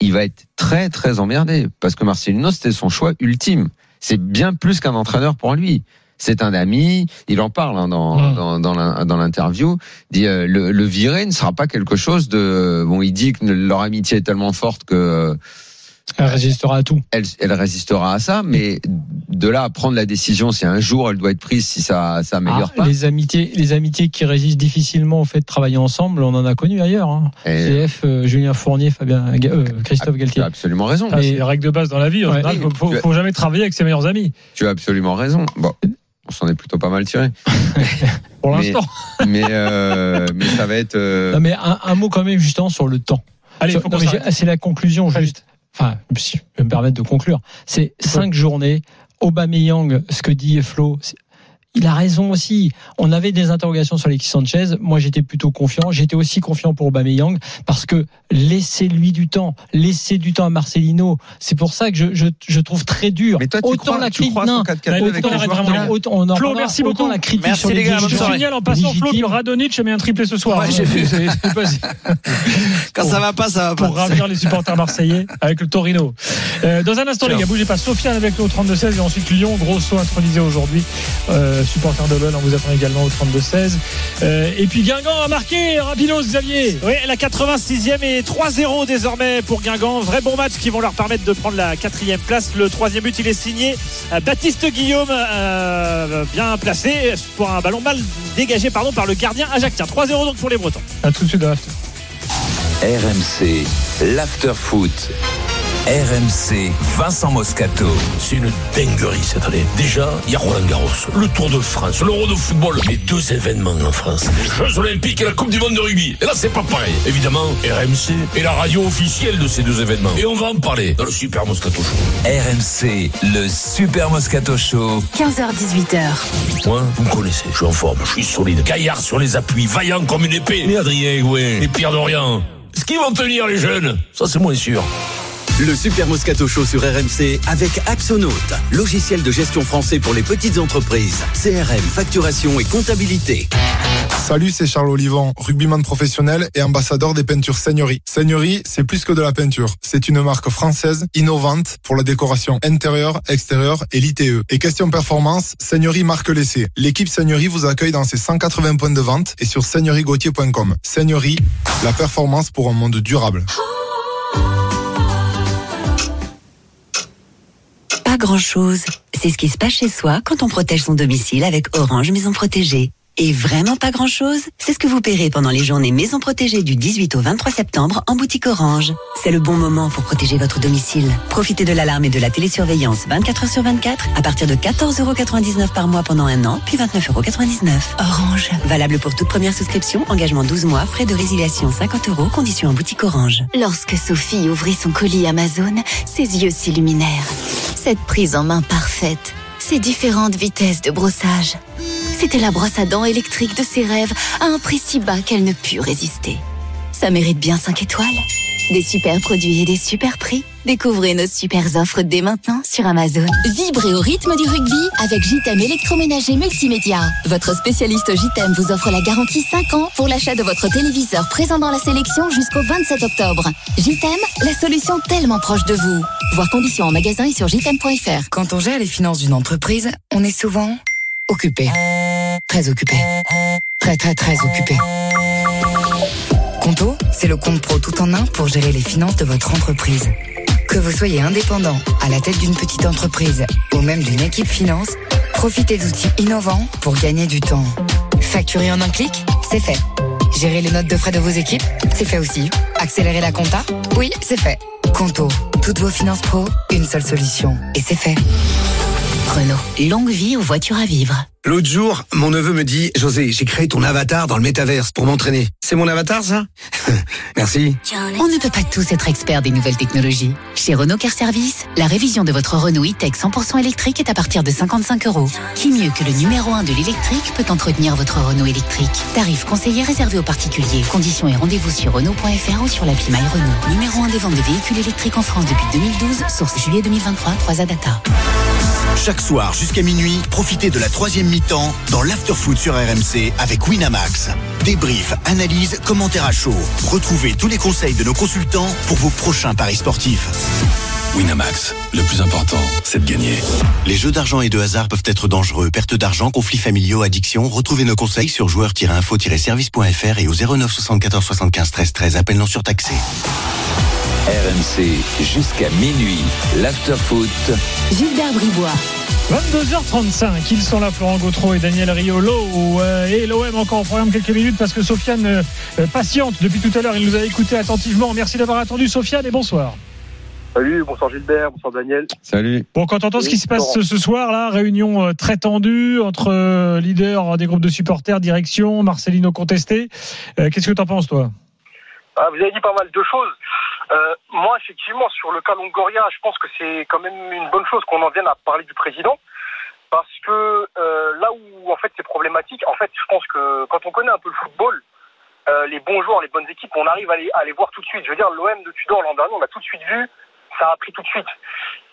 il va être très, très emmerdé. Parce que Marcelino, c'était son choix ultime. C'est bien plus qu'un entraîneur pour lui. C'est un ami, il en parle hein, dans, Mm. dans, dans l'in- dans l'interview. Dit euh, le, le virer ne sera pas quelque chose de. Bon, il dit que leur amitié est tellement forte que Elle résistera à tout. elle, elle résistera à ça, mais de là à prendre la décision si un jour elle doit être prise, si ça, ça améliore Ah, pas. les amitiés, les amitiés qui résistent difficilement au fait de travailler ensemble, on en a connu ailleurs. Hein. CF, euh, Julien Fournier, Fabien, euh, Christophe tu Galtier. as absolument raison. Ah, c'est les règles de base dans la vie. Ouais. général, faut, faut, Tu as- jamais travailler avec ses meilleurs amis. Tu as absolument raison. Bon, on s'en est plutôt pas mal tiré. Pour Mais- l'instant. Mais, euh, mais ça va être. euh, Non, mais un, un mot quand même justement sur le temps. Allez, il C'est la conclusion juste. Enfin, si je peux me permettre de conclure. C'est cinq journées. Aubameyang, ce que dit Flo, il a raison aussi. On avait des interrogations sur Alexis Sanchez. Moi, j'étais plutôt confiant. J'étais aussi confiant pour Aubameyang parce que laissez-lui du temps. Laissez du temps à Marcelino. C'est pour ça que je, je, je trouve très dur. Mais toi, tu autant crois, la tu critique, crois non, son 4 4 Allez, avec autant Flo, merci autant beaucoup. la critique Merci sur les les gars, Je signale en passant, Flo, que Radonic a mis un triplé ce soir. Ouais, hein. j'ai vu. Quand ça va pas, ça va pas. pour ravir les supporters marseillais avec le Torino. Euh, dans un instant, les gars, bougez pas. Sofiane avec nous au 32-16 et ensuite Lyon, gros saut intronisé aujourd'hui. Euh, supporter de l'OL, on vous attend également au 32-16. Euh, et puis Guingamp a marqué, Rapidos, Xavier. Oui, la 86e et 3-0 désormais pour Guingamp. Vrai bon match qui vont leur permettre de prendre la quatrième place. Le troisième but, il est signé euh, Baptiste Guillaume, euh, bien placé pour un ballon mal dégagé pardon, par le gardien Ajactien. 3-0 donc pour les Bretons. À tout de suite dans l'after. RMC, l'after-foot. RMC, Vincent Moscato. C'est une dinguerie cette année. Déjà, il y a Roland Garros, le Tour de France, l'Euro de football, les deux événements en France. Les Jeux Olympiques et la Coupe du Monde de rugby. Et là, c'est pas pareil. Évidemment, RMC est la radio officielle de ces deux événements. Et on va en parler dans le Super Moscato Show. RMC, le Super Moscato Show. 15h18h. Moi, vous me connaissez, je suis en forme, je suis solide, gaillard sur les appuis, vaillant comme une épée. Mais Adrien Gouin et Pierre Dorian, est-ce qu'ils vont tenir les jeunes Ça, c'est moins sûr. Le Super Moscato Show sur RMC avec Axonaut, logiciel de gestion français pour les petites entreprises, CRM, facturation et comptabilité. Salut, c'est Charles Olivon, rugbyman professionnel et ambassadeur des peintures Seigneurie. Seigneurie, c'est plus que de la peinture. C'est une marque française innovante pour la décoration intérieure, extérieure et l'ITE. Et question performance, Seigneurie marque l'essai. L'équipe Seigneurie vous accueille dans ses 180 points de vente et sur seigneuriegautier.com. Seigneurie, la performance pour un monde durable. Grand-chose. C'est ce qui se passe chez soi quand on protège son domicile avec Orange Maison Protégée. Et vraiment pas grand-chose, c'est ce que vous paierez pendant les journées Maison Protégée du 18 au 23 septembre en boutique Orange. C'est le bon moment pour protéger votre domicile. Profitez de l'alarme et de la télésurveillance 24 heures sur 24 à partir de 14,99€ par mois pendant un an, puis 29,99€. Orange. Valable pour toute première souscription, engagement 12 mois, frais de résiliation 50 euros, conditions en boutique Orange. Lorsque Sophie ouvrit son colis Amazon, ses yeux s'illuminèrent. Cette prise en main parfaite, ces différentes vitesses de brossage. C'était la brosse à dents électrique de ses rêves à un prix si bas qu'elle ne put résister. Ça mérite bien 5 étoiles. Des super produits et des super prix. Découvrez nos super offres dès maintenant sur Amazon. Vibrez au rythme du rugby avec JTM électroménager multimédia. Votre spécialiste JTM vous offre la garantie 5 ans pour l'achat de votre téléviseur présent dans la sélection jusqu'au 27 octobre. JTM, la solution tellement proche de vous. Voir conditions en magasin et sur jtm.fr. Quand on gère les finances d'une entreprise, on est souvent occupé. Très occupé. Très très très occupé. Conto, c'est le compte pro tout en un pour gérer les finances de votre entreprise. Que vous soyez indépendant, à la tête d'une petite entreprise ou même d'une équipe finance, profitez d'outils innovants pour gagner du temps. Facturer en un clic, c'est fait. Gérer les notes de frais de vos équipes, c'est fait aussi. Accélérer la compta, oui, c'est fait. Conto, toutes vos finances pro, une seule solution. Et c'est fait. Renault, longue vie aux voitures à vivre. L'autre jour, mon neveu me dit José, j'ai créé ton avatar dans le métaverse pour m'entraîner. C'est mon avatar, ça Merci. On ne peut pas tous être experts des nouvelles technologies. Chez Renault Car Service, la révision de votre Renault e-tech 100% électrique est à partir de 55 euros. Qui mieux que le numéro 1 de l'électrique peut entretenir votre Renault électrique Tarif conseillé réservé aux particuliers. Conditions et rendez-vous sur Renault.fr ou sur l'appli My Renault. Numéro 1 des ventes de véhicules électriques en France depuis 2012. Source juillet 2023, 3 Data. Chaque soir jusqu'à minuit, profitez de la troisième mi-temps dans l'afterfoot sur RMC avec Winamax. Débrief, analyse, commentaires à chaud. Retrouvez tous les conseils de nos consultants pour vos prochains paris sportifs. Winamax, le plus important, c'est de gagner. Les jeux d'argent et de hasard peuvent être dangereux. Perte d'argent, conflits familiaux, addiction. Retrouvez nos conseils sur joueurs-info-service.fr et au 09 74 75 13 13. Appel non surtaxé. RMC jusqu'à minuit. L'afterfoot. Gilbert Bribois. 22h35, ils sont là, Florent Gautreau et Daniel Riolo. Euh, et l'OM encore en programme quelques minutes parce que Sofiane euh, euh, patiente depuis tout à l'heure. Il nous a écouté attentivement. Merci d'avoir attendu, Sofiane, et bonsoir. Salut, bonsoir Gilbert, bonsoir Daniel. Salut. Bon, quand on entend ce qui se passe ce, ce soir, là, réunion euh, très tendue entre euh, leaders des groupes de supporters, direction, Marcelino contesté. Euh, Qu'est-ce que tu en penses, toi? Ah, vous avez dit pas mal de choses. Euh, moi, effectivement, sur le cas Longoria, je pense que c'est quand même une bonne chose qu'on en vienne à parler du président. Parce que euh, là où en fait c'est problématique, en fait, je pense que quand on connaît un peu le football, euh, les bons joueurs, les bonnes équipes, on arrive à les, à les voir tout de suite. Je veux dire, l'OM de Tudor l'an dernier, on a tout de suite vu, ça a pris tout de suite.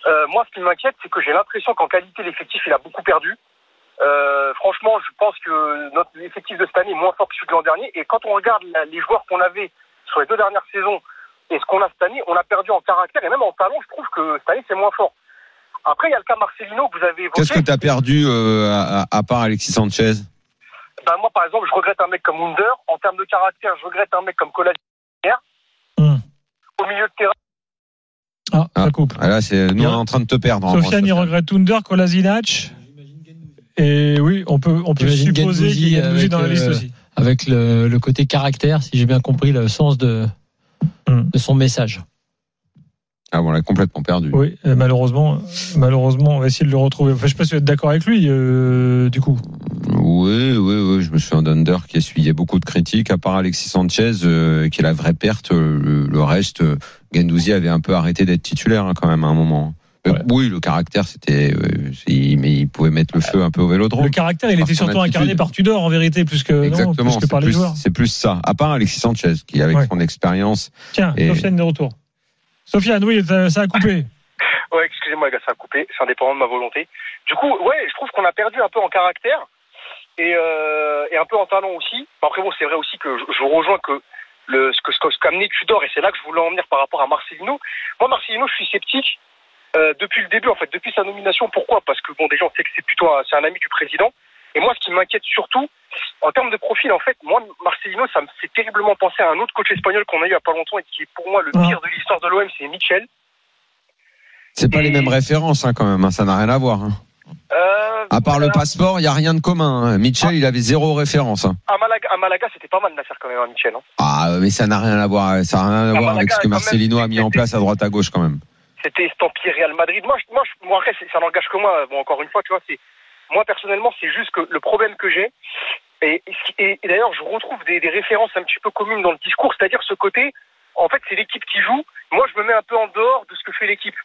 Euh, moi, ce qui m'inquiète, c'est que j'ai l'impression qu'en qualité, l'effectif, il a beaucoup perdu. Euh, franchement, je pense que notre effectif de cette année est moins fort que celui de l'an dernier. Et quand on regarde la- les joueurs qu'on avait sur les deux dernières saisons et ce qu'on a cette année, on a perdu en caractère et même en talent. Je trouve que cette année, c'est moins fort. Après, il y a le cas Marcelino que vous avez évoqué. Qu'est-ce que tu as perdu euh, à, à part Alexis Sanchez? Ben, moi, par exemple, je regrette un mec comme Wunder. En termes de caractère, je regrette un mec comme Kolasinac. Au milieu de terrain, Ah, ça coupe. Ah, Là, c'est nous on est en train de te perdre. hein, Sofiane, il regrette Under, Kolasinac. Et oui, on peut, on peut supposer Gendouzi qu'il y a dans la liste euh, aussi. Avec le, le côté caractère, si j'ai bien compris le sens de, Hmm. de son message. Ah, bon, on l'a complètement perdu. Oui, euh, malheureusement, malheureusement, on va essayer de le retrouver. Enfin, je sais pas si vous êtes d'accord avec lui, euh, du coup. Oui, oui, oui, je me souviens d'Under qui essuyait beaucoup de critiques, à part Alexis Sanchez, euh, qui est la vraie perte. Le, le reste, Gendouzi avait un peu arrêté d'être titulaire hein, quand même à un moment. Oui, le caractère, c'était, mais il pouvait mettre le feu un peu au vélodrome. Le caractère, il était surtout incarné par Tudor, en vérité, plus que, non, plus que par les plus, joueurs. c'est plus ça. À part Alexis Sanchez, qui avec Ouais. son expérience. Tiens, Sofiane de retour. Sofiane, oui, ça, a coupé. Ouais, excusez-moi, ça a coupé. C'est indépendant de ma volonté. Du coup, ouais, je trouve qu'on a perdu un peu en caractère et, euh, un peu en talent aussi. Après, bon, c'est vrai aussi que je, rejoins que le, ce qu'a amené Tudor, et c'est là que je voulais en venir par rapport à Marcelino. Moi, Marcelino, je suis sceptique euh, depuis le début, en fait, depuis sa nomination. Pourquoi? Parce que bon, déjà, on sait que c'est plutôt un ami du président. Et moi, ce qui m'inquiète surtout, en termes de profil, en fait, moi, Marcelino, ça me fait terriblement penser à un autre coach espagnol qu'on a eu il y a pas longtemps et qui est pour moi le pire de l'histoire de l'OM, c'est Michel. C'est pas les mêmes références hein, quand même. hein, ça n'a rien à voir. hein. Euh, À part le passeport, il y a rien de commun. hein. Mitchell, il avait zéro référence. À Malaga, à Malaga c'était pas mal Nasser quand même, hein, Michel. hein. Ah, mais ça n'a rien à voir. Ça n'a rien à Ah, voir avec ce que Marcelino a mis en place à droite à gauche quand même. C'était estampillé Real Madrid. Moi, je- moi, je- moi après, ça n'engage que moi. Bon, encore une fois, tu vois, c'est moi personnellement, c'est juste que le problème que j'ai, et, d'ailleurs, je retrouve des, références un petit peu communes dans le discours, c'est-à-dire ce côté, en fait, c'est l'équipe qui joue. Moi, je me mets un peu en dehors de ce que fait l'équipe.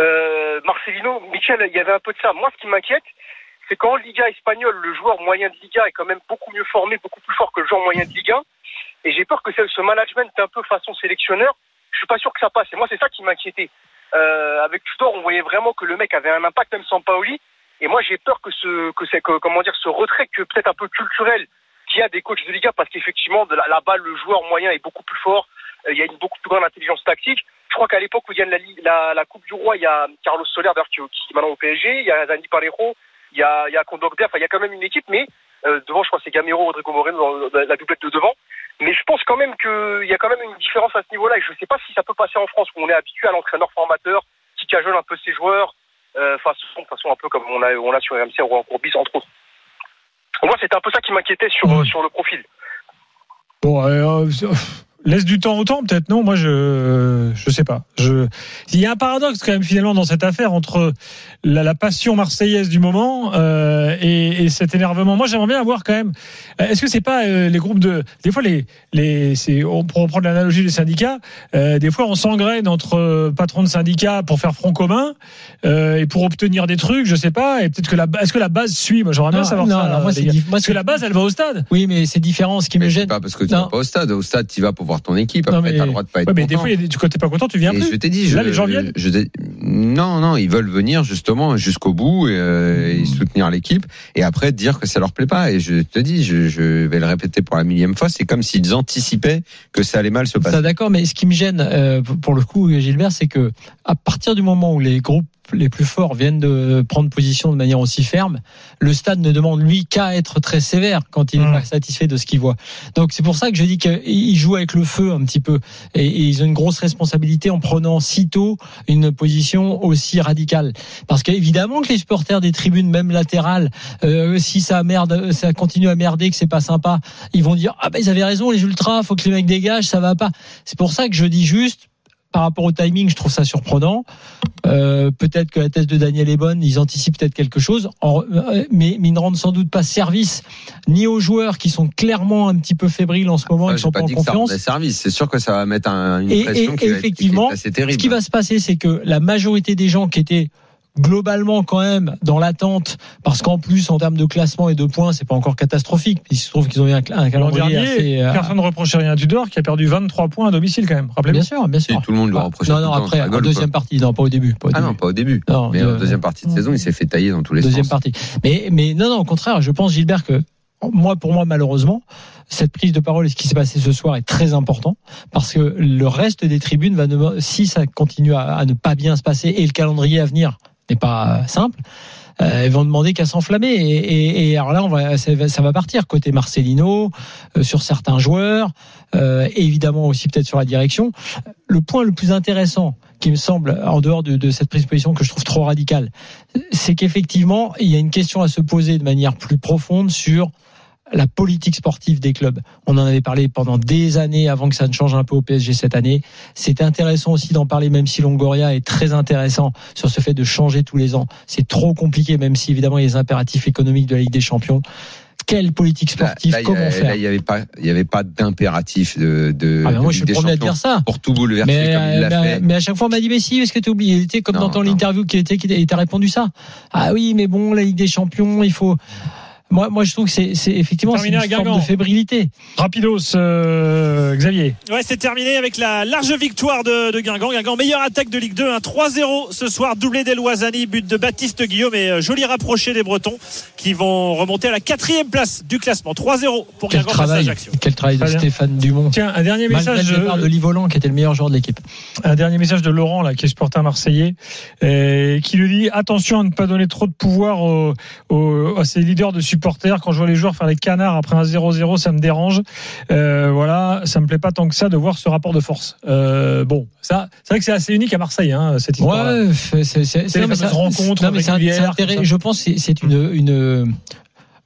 Euh, Marcelino, Michel, il y avait un peu de ça. Moi, ce qui m'inquiète, c'est qu'en Liga espagnole, le joueur moyen de Liga est quand même beaucoup mieux formé, beaucoup plus fort que le joueur moyen de Liga. Et j'ai peur que ce ce management un peu façon sélectionneur, je suis pas sûr que ça passe. Et moi, c'est ça qui m'inquiétait. Euh, avec Tudor, on voyait vraiment que le mec avait un impact, même sans Paoli. Et moi, j'ai peur que ce, que c'est, que, comment dire, ce retrait, que peut-être un peu culturel, qu'il y a des coachs de Liga, parce qu'effectivement, là-bas, le joueur moyen est beaucoup plus fort. Euh, Il y a une beaucoup plus grande intelligence tactique. Je crois qu'à l'époque où il y a la, la, la Coupe du Roi, il y a Carlos Soler, d'ailleurs, qui, qui est maintenant au PSG. Il y a Dani Parejo. Il y a, il y a. Enfin, il y a quand même une équipe, mais euh, devant, je crois c'est Gamero, Rodrigo Moreno, la doublette de devant. Mais je pense quand même qu'il y a quand même une différence à ce niveau-là. Et je ne sais pas si ça peut passer en France, où on est habitué à l'entraîneur formateur, qui cajole un peu ses joueurs, façon, façon un peu comme on a, on a sur RMC ou en Courbis, entre autres. Moi, c'était un peu ça qui m'inquiétait sur, sur le profil. Bon, euh, laisse du temps au temps, peut-être non? Moi, je je sais pas. Je il y a un paradoxe quand même finalement dans cette affaire entre la, la passion marseillaise du moment euh, et, et cet énervement. Moi, j'aimerais bien avoir quand même. Est-ce que c'est pas euh, les groupes de des fois les les c'est on pour reprendre l'analogie des syndicats. euh, des fois, on s'engraine entre euh, patrons de syndicats pour faire front commun euh, et pour obtenir des trucs. Je sais pas. Et peut-être que la est-ce que la base suit? Moi, j'aimerais bien savoir non, ça. alors moi, Parce que la base, elle va au stade. Oui, mais c'est différent. Ce qui me C'est gêne. pas parce que tu Non. vas pas au stade. Au stade, tu vas pour voir ton équipe. Non, Après, mais- t'as le droit de pas être Ouais, mais des content. fois, il y a des- quand t'es pas content, tu viens Et plus. je t'ai dit, Là, je- les gens viennent. je non, non, ils veulent venir justement jusqu'au bout et, euh, et soutenir l'équipe et après dire que ça leur plaît pas. Et je te dis, je, je vais le répéter pour la millième fois, c'est comme s'ils anticipaient que ça allait mal se passer. Ça d'accord, mais ce qui me gêne euh, pour le coup, Gilbert, c'est que à partir du moment où les groupes les plus forts viennent de prendre position de manière aussi ferme, le stade ne demande lui qu'à être très sévère quand il n'est Mmh. pas satisfait de ce qu'il voit. Donc c'est pour ça que je dis qu'ils jouent avec le feu un petit peu et, et ils ont une grosse responsabilité en prenant si tôt une position aussi radicale. Parce qu'évidemment que les supporters des tribunes, même latérales, euh, si ça merde, ça continue à merder, que c'est pas sympa, ils vont dire ah ben ils avaient raison les ultras, faut que les mecs dégagent, ça va pas. C'est pour ça que je dis juste par rapport au timing, je trouve ça surprenant. Euh, peut-être que la thèse de Daniel est bonne, ils anticipent peut-être quelque chose, En- euh, mais, mais ils ne rendent sans doute pas service ni aux joueurs qui sont clairement un petit peu fébriles en ce moment, Enfin, qui j'ai sont pas pas en confiance. service. C'est sûr que ça va mettre un- une Et, pression et- qui et va être- qui effectivement, est assez terrible. ce qui va se passer, c'est que la majorité des gens qui étaient globalement quand même dans l'attente, parce qu'en plus en termes de classement et de points, c'est pas encore catastrophique. Il se trouve qu'ils ont eu un, calendrier dernier, assez. euh, personne ne reprochait rien à Tudor qui a perdu 23 points à domicile quand même. Rappelez-vous. Bien sûr, bien sûr. tout le monde lui reprochait Non, non, après, en deuxième quoi. partie, non, pas au début. Pas au Ah début. non, pas au début. Non, mais euh, en deuxième partie de saison, il s'est fait tailler dans tous les Deuxième sens. partie. Mais, mais non, non, au contraire, je pense, Gilbert, que moi, pour moi, malheureusement, cette prise de parole et ce qui s'est passé ce soir est très important parce que le reste des tribunes va, ne- si ça continue à, à ne pas bien se passer et le calendrier à venir n'est pas simple, euh, ils vont demander qu'à s'enflammer. Et, et, et alors là, on va, ça, va, ça va partir côté Marcelino, euh, sur certains joueurs, euh, et évidemment aussi peut-être sur la direction. Le point le plus intéressant qui me semble, en dehors de, de cette prise de position que je trouve trop radicale, c'est qu'effectivement, il y a une question à se poser de manière plus profonde sur la politique sportive des clubs. On en avait parlé pendant des années avant que ça ne change un peu au PSG cette année. C'est intéressant aussi d'en parler, même si Longoria est très intéressant sur ce fait de changer tous les ans. C'est trop compliqué, même si évidemment il y a les impératifs économiques de la Ligue des Champions. Quelle politique sportive Là, a- Comment faire là, il n'y avait pas, il y avait pas d'impératif de, de. Ah, mais de moi, je suis le premier à dire ça. Pour tout bouleverser mais, comme il l'a mais- fait. mais à chaque fois, on m'a dit, mais si, est-ce que tu oublié Il était comme Non, dans ton interview qui était, qui t'a répondu ça. Ah oui, mais bon, la Ligue des Champions, il faut. Moi, moi, je trouve que c'est, c'est effectivement c'est Terminé une forme de fébrilité. Rapidos, euh, Xavier. Ouais, c'est terminé avec la large victoire de, de Guingamp. Guingamp, meilleure attaque de Ligue 2, un 3-0 ce soir, doublé d'Eloisani, but de Baptiste Guillaume et euh, joli rapproché des Bretons qui vont remonter à la quatrième place du classement. 3-0 pour Quel Guingamp face à travail, Ajaccio. quel travail de. Stéphane Dumont. Tiens, un dernier message. de Livolan, qui était le meilleur joueur de l'équipe. un dernier message de Laurent là qui est supporter marseillais euh, qui lui dit attention à ne pas donner trop de pouvoir aux, aux- à ses leaders de quand je vois les joueurs faire les canards après un 0-0 ça me dérange. Euh, voilà ça me plaît pas tant que ça de voir ce rapport de force. Euh, bon ça c'est vrai que c'est assez unique à Marseille hein, cette histoire Ouais, c'est, c'est, c'est, C'est les non, mais fameuses ça- rencontres non, mais c'est un- régulières, c'est intérêt- comme ça. je pense que c'est, c'est une, une,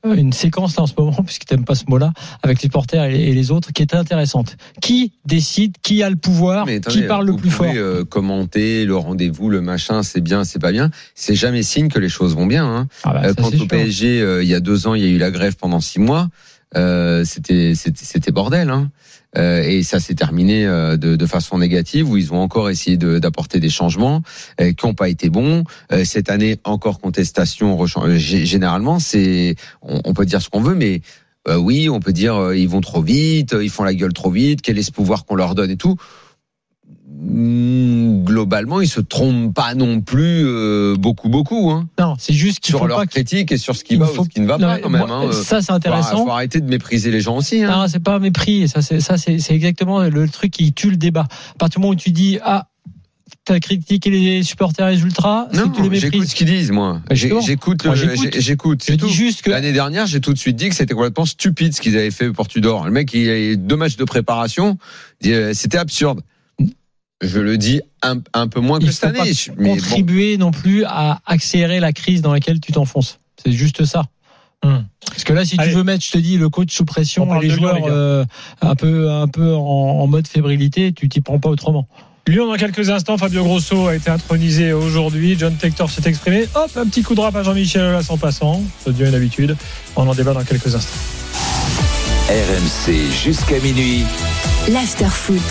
une séquence là en ce moment, puisque t'aimes pas ce mot-là, avec les supporters et, les autres, qui est intéressante. Qui décide, qui a le pouvoir, Mais qui parle le plus fort euh, commenter le rendez-vous, le machin, c'est bien, c'est pas bien. C'est jamais signe que les choses vont bien. Hein. Ah bah, Euh, quand au sûr. PSG, euh, il y a deux ans, il y a eu la grève pendant six mois. Euh, c'était c'était c'était bordel hein. Euh, et ça s'est terminé euh, de, de façon négative où ils ont encore essayé d'apporter des changements euh, qui n'ont pas été bons. Euh, cette année encore contestation euh, gé- généralement c'est on, on peut dire ce qu'on veut mais euh, oui on peut dire ils vont trop vite ils font la gueule trop vite quel est ce pouvoir qu'on leur donne et tout globalement ils se trompent pas non plus euh, beaucoup beaucoup hein Non, c'est juste qu'il sur faut leur pas critique et sur ce qui va faut- ou ce qui ne va Non, pas quand même. moi, hein. ça, c'est Faut- intéressant. Faut, arrêter de mépriser les gens aussi. Hein. Non, c'est pas un mépris. Ça, c'est ça, c'est c'est exactement le truc qui tue le débat. À partir du moment où tu dis ah, t'as critiqué les supporters et les ultras, Non, que tu les j'écoute ce qu'ils disent, moi. Bah. J'écoute, Moi, j'écoute. j'écoute. Je dis juste que L'année dernière, j'ai tout de suite dit que c'était complètement stupide ce qu'ils avaient fait pour Tudor. Le mec, il a eu deux matchs de préparation. euh, C'était absurde. Je le dis un, un peu moins que il cette faut pas année. Mais bon, contribuer non plus à accélérer la crise dans laquelle tu t'enfonces. C'est juste ça. Parce que là, si tu veux mettre, je te dis, le coach sous pression et les joueurs euh, un peu, un peu en, en mode fébrilité, tu t'y prends pas autrement. Lyon dans quelques instants, Fabio Grosso a été intronisé aujourd'hui, John Tector s'est exprimé, hop, un petit coup de rap à Jean-Michel Aulas en passant, ça devient une habitude, on en débat dans quelques instants. RMC jusqu'à minuit. L'after foot.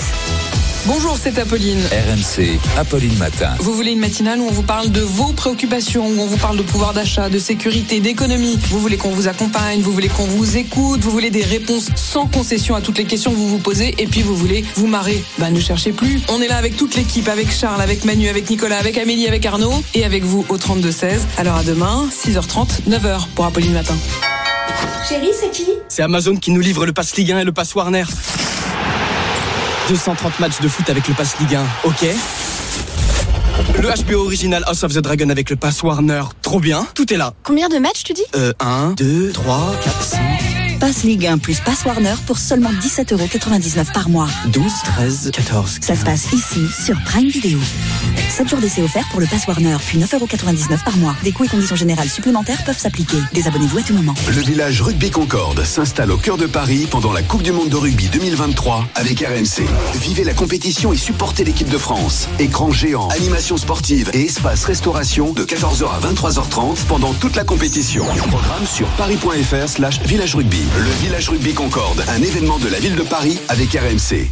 Bonjour, c'est Apolline. RMC, Apolline Matin. Vous voulez une matinale où on vous parle de vos préoccupations, où on vous parle de pouvoir d'achat, de sécurité, d'économie. Vous voulez qu'on vous accompagne, vous voulez qu'on vous écoute, vous voulez des réponses sans concession à toutes les questions que vous vous posez, et puis vous voulez vous marrer. Bah ne cherchez plus. On est là avec toute l'équipe, avec Charles, avec Manu, avec Nicolas, avec Amélie, avec Arnaud, et avec vous au 32-16. Alors à demain, 6h30, 9h pour Apolline Matin. Chérie, c'est qui? C'est Amazon qui nous livre le pass Ligue 1 et le pass Warner. 230 matchs de foot avec le pass Ligue 1, ok? Le HBO original House of the Dragon avec le pass Warner, trop bien, tout est là. Combien de matchs tu dis? Euh, 1, 2, 3, 4, 5... Passe Ligue 1 plus Passe Warner pour seulement 17,99€ par mois. 12, 13, 14. Ça se passe ici, sur Prime Video. 7 jours d'essai offerts pour le Pass Warner, puis 9,99€ par mois. Des coûts et conditions générales supplémentaires peuvent s'appliquer. Désabonnez-vous à tout moment. Le village Rugby Concorde s'installe au cœur de Paris pendant la Coupe du Monde de Rugby 2023 avec RMC. Vivez la compétition et supportez l'équipe de France. Écran géant, animation sportive et espace restauration de 14h à 23h30 pendant toute la compétition. Programme sur paris.fr slash village rugby. Le village Rugby Concorde, un événement de la ville de Paris avec RMC.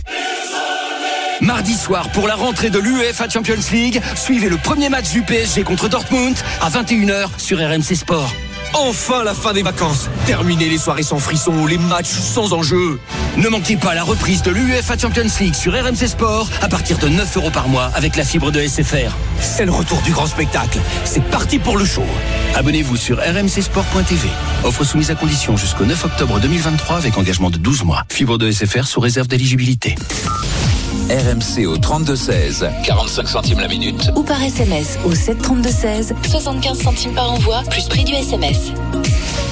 Mardi soir, pour la rentrée de l'UEFA Champions League, suivez le premier match du PSG contre Dortmund à 21h sur RMC Sport. Enfin la fin des vacances. Terminez les soirées sans frisson, les matchs sans enjeu. Ne manquez pas la reprise de l'UEFA Champions League sur RMC Sport à partir de 9 euros par mois avec la fibre de SFR. C'est le retour du grand spectacle. C'est parti pour le show. Abonnez-vous sur rmcsport.tv. Offre soumise à condition jusqu'au 9 octobre 2023 avec engagement de 12 mois. Fibre de SFR sous réserve d'éligibilité. RMC au 32-16, 45 centimes la minute. Ou par SMS au 732-16, 75 centimes par envoi, plus prix du SMS.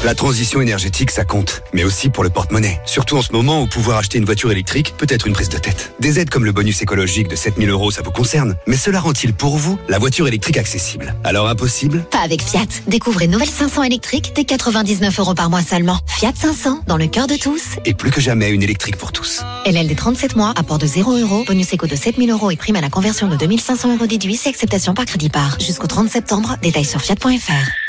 La transition énergétique, ça compte, mais aussi pour le porte-monnaie. Surtout en ce moment où pouvoir acheter une voiture électrique peut être une prise de tête. Des aides comme le bonus écologique de 7000 euros, ça vous concerne, mais cela rend-il pour vous la voiture électrique accessible? Alors impossible? Pas avec Fiat. Découvrez nouvelle 500 électrique dès 99 euros par mois seulement. Fiat 500, dans le cœur de tous. Et plus que jamais, une électrique pour tous. LL des 37 mois, apport de 0 euros, bonus éco de 7000 euros et prime à la conversion de 2500 euros déduits, c'est acceptation par crédit par. Jusqu'au 30 septembre, détails sur fiat.fr.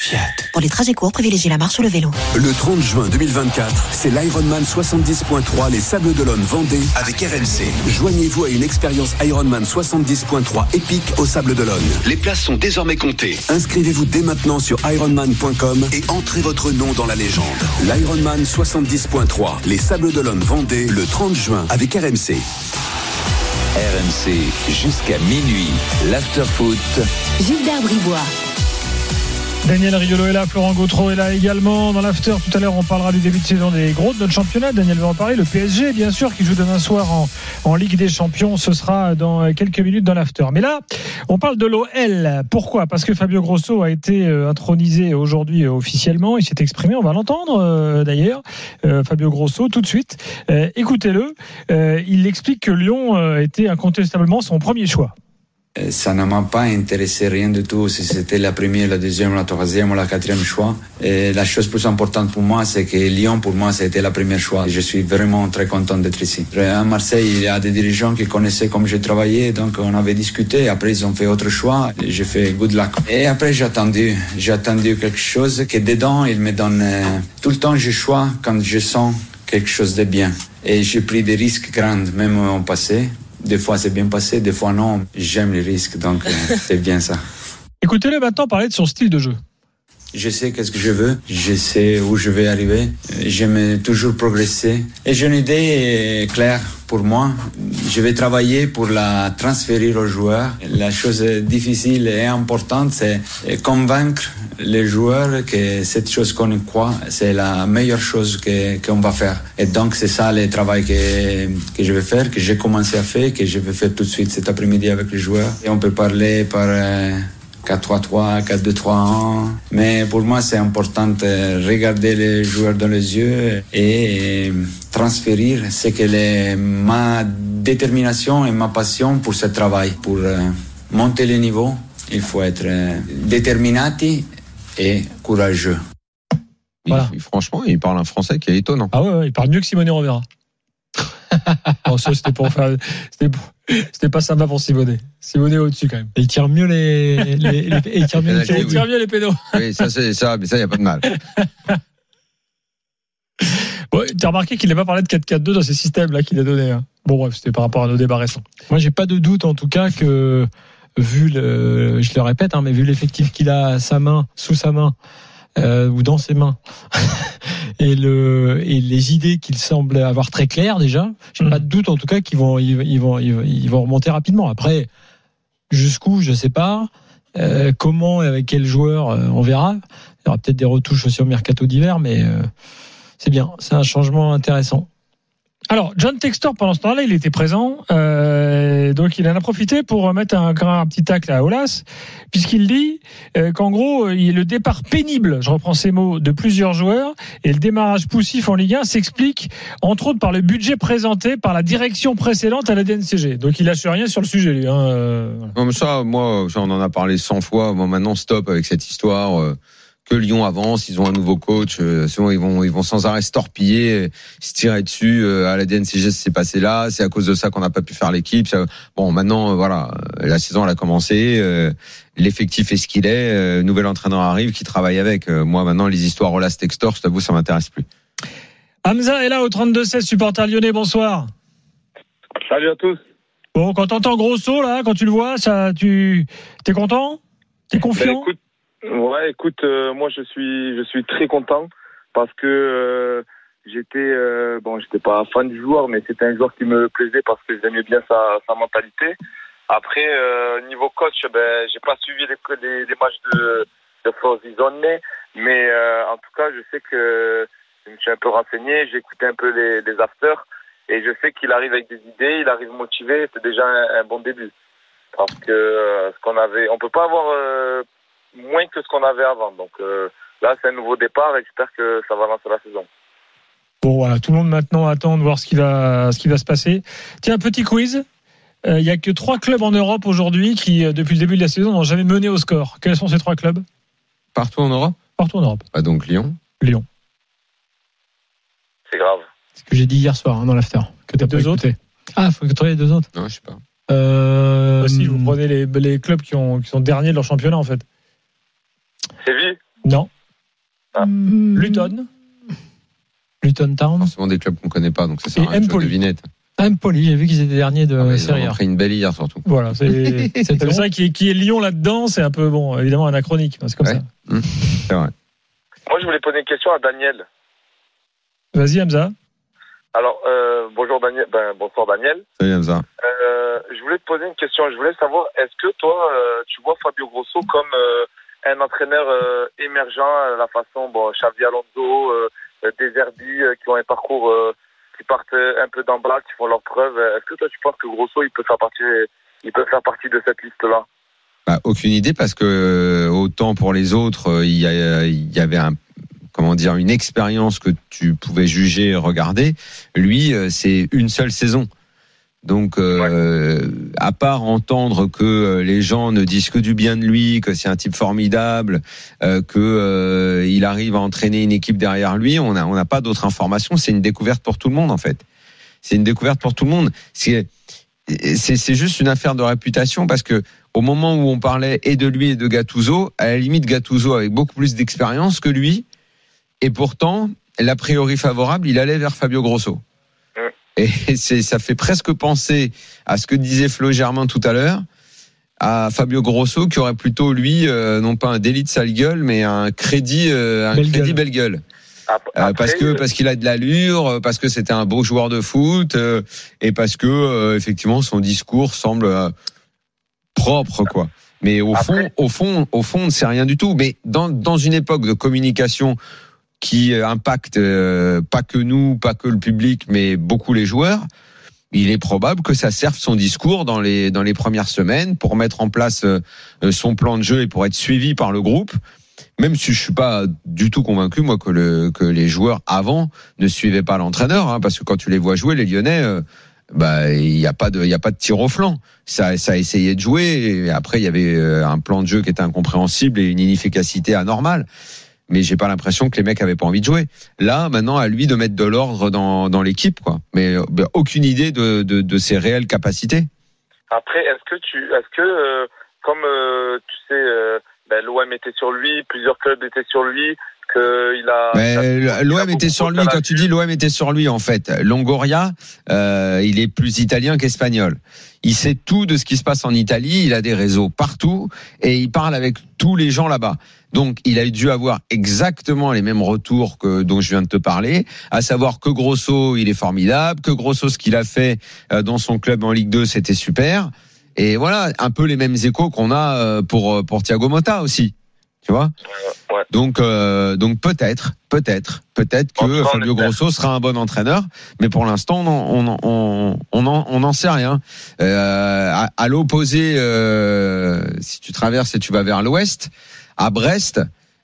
Fiat. Pour les trajets courts, privilégiez la marche ou le vélo. Le 30 juin 2024, c'est l'Ironman 70.3 Les Sables d'Olonne Vendée avec RMC. Joignez-vous à une expérience Ironman 70.3 épique aux Sables d'Olonne. Les places sont désormais comptées. Inscrivez-vous dès maintenant sur ironman.com et entrez votre nom dans la légende. L'Ironman 70.3 Les Sables d'Olonne Vendée le 30 juin avec RMC. RMC jusqu'à minuit. L'afterfoot. Gilbert Bribois. Daniel Riolo est là, Florent Gautreau est là également. Dans l'after, tout à l'heure, on parlera du début de saison des gros de notre championnat. Daniel va en parler. Le PSG, bien sûr, qui joue demain soir en, Ligue des Champions. Ce sera dans quelques minutes dans l'after. Mais là, on parle de l'OL. Pourquoi? Parce que Fabio Grosso a été euh, intronisé aujourd'hui euh, officiellement. Il s'est exprimé. On va l'entendre euh, d'ailleurs. Euh, Fabio Grosso, tout de suite. Euh, Écoutez-le. Euh, il explique que Lyon euh, était incontestablement son premier choix. Euh, Ça ne m'a pas intéressé rien du tout si c'était la première, la deuxième, la troisième ou la quatrième choix. Et la chose plus importante pour moi, c'est que Lyon, pour moi, c'était la première choix. Je suis vraiment très content d'être ici. À Marseille, il y a des dirigeants qui connaissaient comme j'ai travaillé, donc on avait discuté. Après, ils ont fait autre choix. J'ai fait good luck. Et après, j'ai attendu. J'ai attendu quelque chose que dedans, il me donne... euh, Tout le temps, je choix quand je sens quelque chose de bien. Et j'ai pris des risques grands, même en passé. Des fois, c'est bien passé, des fois, non. J'aime les risques, donc euh, c'est bien ça. Écoutez-le maintenant parler de son style de jeu. Je sais qu'est-ce que je veux, je sais où je vais arriver, j'aime toujours progresser. Et j'ai une idée claire pour moi. Je vais travailler pour la transférer aux joueurs. La chose difficile et importante, c'est convaincre les joueurs que cette chose qu'on croit, c'est la meilleure chose qu'on va faire. Et donc, c'est ça le travail que, que je vais faire, que j'ai commencé à faire, que je vais faire tout de suite cet après-midi avec les joueurs. Et on peut parler par... euh, 4-3-3, 4-2-3-1. Mais pour moi, c'est important de regarder les joueurs dans les yeux et transférer ce que est ma détermination et ma passion pour ce travail. Pour euh, monter le niveau, il faut être euh, déterminati et courageux. Il- Voilà. il- franchement, il parle un français qui est étonnant. Ah ouais, ouais, il parle mieux que Simone Rovera. bon, ça, c'était pour faire. C'était pour- c'était pas sympa pour Simone. Simone est au-dessus quand même. Il tire mieux les, les, les- il tire mieux les Il oui. tire mieux les pénaux. Oui, ça, c'est ça, mais ça, il n'y a pas de mal. Bon, tu as remarqué qu'il n'a pas parlé de 4-4-2 dans ces systèmes-là qu'il a donné. hein. Bon, bref, c'était par rapport à nos débats récents. Moi, j'ai pas de doute en tout cas que vu le, je le répète, hein, mais vu l'effectif qu'il a à sa main, sous sa main euh, ou dans ses mains, et le et les idées qu'il semble avoir très claires déjà, j'ai pas de doute en tout cas qu'ils vont ils, ils vont ils, vont- ils vont remonter rapidement. Après, jusqu'où, je sais pas. Euh, comment et avec quel joueur, euh, on verra. Il y aura peut-être des retouches aussi au mercato d'hiver, mais euh, c'est bien. C'est un changement intéressant. Alors, John Textor, pendant ce temps-là, il était présent. euh, donc, il en a profité pour mettre un, un petit tacle à Olas, puisqu'il dit euh, qu'en gros, il y a le départ pénible, je reprends ces mots, de plusieurs joueurs, et le démarrage poussif en Ligue 1 s'explique, entre autres, par le budget présenté par la direction précédente à la DNCG. Donc, il lâche rien sur le sujet, lui. Hein, euh. Comme ça, moi, on en a parlé 100 fois. Bon, maintenant, stop avec cette histoire. Que Lyon avance, ils ont un nouveau coach. euh, sinon, ils vont, ils vont sans arrêt se torpiller, euh, se tirer dessus. euh, à la DNCG, c'est passé là. C'est à cause de ça qu'on n'a pas pu faire l'équipe. Bon, maintenant, euh, voilà, la saison elle a commencé. euh, L'effectif est ce qu'il est. euh, nouvel entraîneur arrive qui travaille avec. Euh, moi, maintenant, les histoires Olas Textor, je t'avoue, ça m'intéresse plus. Hamza est là au 32-16, supporter lyonnais, bonsoir. Salut à tous. Bon, quand t'entends Grosso, là, quand tu le vois, ça, tu, t'es content? T'es confiant? Ben, écoute, ouais, écoute, euh, moi je suis, je suis très content parce que euh, j'étais, euh, bon, j'étais pas fan du joueur, mais c'était un joueur qui me plaisait parce que j'aimais bien sa, mentalité. Après, euh, niveau coach, ben, j'ai pas suivi les, matchs de, de Frosinone, mais en tout cas, je sais que je me suis un peu renseigné, j'ai écouté un peu les, afters et je sais qu'il arrive avec des idées, il arrive motivé, c'est déjà un, un bon début. Parce que ce qu'on avait, on peut pas avoir moins que ce qu'on avait avant. Donc euh, là, c'est un nouveau départ et j'espère que ça va lancer la saison. Bon, voilà, tout le monde maintenant attend de voir ce qui va, ce qui va se passer. Tiens, un petit quiz. Euh, Il y a que trois clubs en Europe aujourd'hui qui, euh, depuis le début de la saison, n'ont jamais mené au score. Quels sont ces trois clubs? Partout en Europe? Partout en Europe. Ah, donc Lyon? Lyon. C'est grave. Ce que j'ai dit hier soir hein, dans l'after. Que t'as deux pas écouté. Ah, faut que tu les deux autres. Non, je sais pas. Euh, Aussi, vous prenez les, les clubs qui, ont, qui sont derniers de leur championnat, en fait. Séville Non. Ah. Luton. Luton Town. C'est des clubs qu'on connaît pas, donc ça sert Et à rien de devinette. Empoli, j'ai vu qu'ils étaient derniers de Ah, mais ils en série ont A. pris une belle hier, surtout. Voilà, c'est ça qui est, qui est Lyon là-dedans, c'est un peu, bon, évidemment, anachronique. C'est comme Ouais. ça. Hum, C'est vrai. Moi, je voulais poser une question à Daniel. Vas-y, Hamza. Alors, euh, bonjour Daniel. Ben, bonsoir Daniel. Salut Hamza. Euh, je voulais te poser une question. Je voulais savoir, est-ce que toi, euh, tu vois Fabio Grosso comme euh, un entraîneur euh, émergent, euh, la façon, bon, Xavi Alonso, euh, euh, Deserbi, euh, qui ont un parcours, euh, qui partent un peu d'en bas, qui font leurs preuves. Est-ce que toi, tu penses que Grosso, il peut faire partie, il peut faire partie de cette liste-là? Bah, aucune idée parce que autant pour les autres, il y, a- il y avait un comment dire une expérience que tu pouvais juger, regarder. Lui, c'est une seule saison. Donc, euh, à part entendre que euh, les gens ne disent que du bien de lui, que c'est un type formidable, euh, que euh, il arrive à entraîner une équipe derrière lui, on n'a on pas d'autres informations. C'est une découverte pour tout le monde en fait. C'est une découverte pour tout le monde. C'est c'est c'est juste une affaire de réputation parce que au moment où on parlait et de lui et de Gattuso, à la limite Gattuso avec beaucoup plus d'expérience que lui, et pourtant l'a priori favorable, il allait vers Fabio Grosso. Et c'est ça fait presque penser à ce que disait Flo Germain tout à l'heure, à Fabio Grosso qui aurait plutôt lui euh, non pas un délit de sale gueule, mais un crédit euh, un Belle crédit gueule. belle gueule. Après, Euh, parce que parce qu'il a de l'allure, parce que c'était un beau joueur de foot, euh, et parce que euh, effectivement son discours semble euh, propre quoi. Mais au fond, au fond, au fond, on ne sait rien du tout. Mais dans dans une époque de communication qui euh, impacte euh, pas que nous, pas que le public, mais beaucoup les joueurs, il est probable que ça serve son discours dans les dans les premières semaines pour mettre en place euh, son plan de jeu et pour être suivi par le groupe. Même si je suis pas du tout convaincu moi que le que les joueurs avant ne suivaient pas l'entraîneur, hein, parce que quand tu les vois jouer, les Lyonnais, euh, bah il y a pas de il y a pas de tir au flanc. Ça ça a essayé de jouer et après il y avait un plan de jeu qui était incompréhensible et une inefficacité anormale. Mais j'ai pas l'impression que les mecs avaient pas envie de jouer. Là, maintenant, à lui de mettre de l'ordre dans, dans l'équipe, quoi. Mais euh, ben, aucune idée de, de, de ses réelles capacités. Après, est-ce que tu, est-ce que euh, comme euh, tu sais, euh, ben, l'OM était sur lui, plusieurs clubs étaient sur lui, qu'il a. Mais l'OM était sur lui. Quand tu dis l'OM était sur lui, en fait, Longoria, euh, il est plus italien qu'espagnol. Il sait tout de ce qui se passe en Italie. Il a des réseaux partout et il parle avec tous les gens là-bas. Donc, il a dû avoir exactement les mêmes retours que dont je viens de te parler, à savoir que Grosso, il est formidable, que Grosso, ce qu'il a fait euh, dans son club en Ligue 2, c'était super. Et voilà, un peu les mêmes échos qu'on a euh, pour pour Thiago Motta aussi. Tu vois? Donc euh, donc peut-être, peut-être, peut-être que Fabio Grosso sera un bon entraîneur, mais pour l'instant on on on on n'en on n'en sait rien. Euh, à à l'opposé, euh, si tu traverses et tu vas vers l'ouest, à Brest,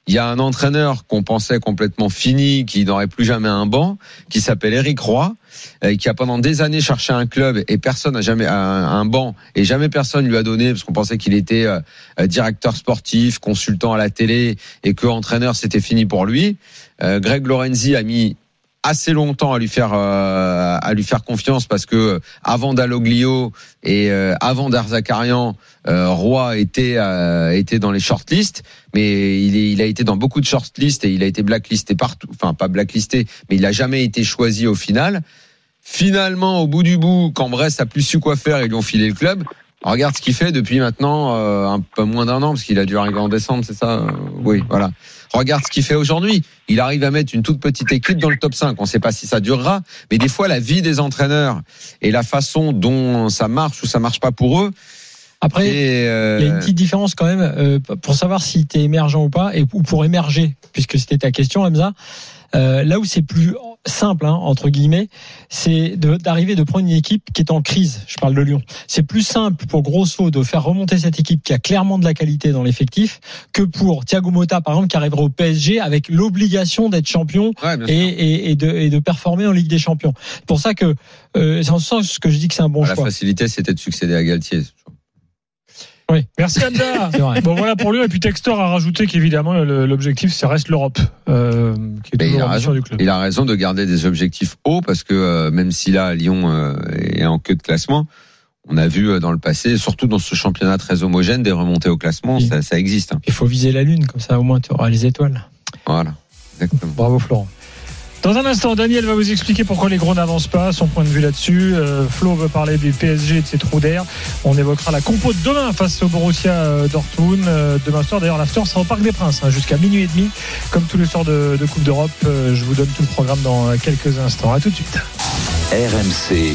il y a un entraîneur qu'on pensait complètement fini, qui n'aurait plus jamais un banc, qui s'appelle Eric Roy, euh, qui a pendant des années cherché un club et personne n'a jamais un, banc et jamais personne lui a donné parce qu'on pensait qu'il était euh, euh, directeur sportif, consultant à la télé et que entraîneur c'était fini pour lui. Greg Lorenzi a mis assez longtemps à lui faire euh, à lui faire confiance parce que avant Dalloglio et euh, avant Darzakarian, euh, Roy était euh, était dans les shortlists, mais il, est, il a été dans beaucoup de shortlists et il a été blacklisté partout, enfin pas blacklisté, mais il a jamais été choisi au final. Finalement, au bout du bout, quand Brest a plus su quoi faire, ils lui ont filé le club. Regarde ce qu'il fait depuis maintenant euh, un peu moins d'un an, parce qu'il a dû arriver en décembre, c'est ça Oui, voilà. Regarde ce qu'il fait aujourd'hui. Il arrive à mettre une toute petite équipe dans le top 5. On ne sait pas si ça durera, mais des fois, la vie des entraîneurs et la façon dont ça marche ou ça marche pas pour eux. Après, euh, il y a une petite différence quand même euh, pour savoir si tu es émergent ou pas, et ou pour émerger, puisque c'était ta question, Hamza. Euh, là où c'est plus simple, hein, entre guillemets, c'est d'arriver de, prendre une équipe qui est en crise. Je parle de Lyon. C'est plus simple pour Grosso de faire remonter cette équipe qui a clairement de la qualité dans l'effectif que pour Thiago Motta, par exemple, qui arrivera au PSG avec l'obligation d'être champion et, et, et de, et de performer en Ligue des Champions. C'est pour ça que euh, c'est en ce sens que je dis que c'est un bon la choix. facilité, c'était de succéder à Galtier. Oui. Merci Hamza. Bon voilà pour lui et puis Textor a rajouté qu'évidemment l'objectif ça reste l'Europe euh, qui est Mais il toujours a raison. du club. Il a raison de garder des objectifs hauts parce que euh, même si là Lyon euh, est en queue de classement, on a vu euh, dans le passé, surtout dans ce championnat très homogène, des remontées au classement, ça, ça existe. hein. Il faut viser la lune, comme ça au moins tu auras les étoiles. Voilà. Exactement. Bravo Florent. Dans un instant, Daniel va vous expliquer pourquoi les gros n'avancent pas, son point de vue là-dessus. Euh, Flo veut parler du PSG et de ses trous d'air. On évoquera la compo de demain face au Borussia euh, Dortmund. Euh, demain soir, d'ailleurs, l'after sera au Parc des Princes hein, jusqu'à minuit et demi, comme tous les soirs de, Coupe d'Europe. Je vous donne tout le programme dans quelques instants. À tout de suite. RMC,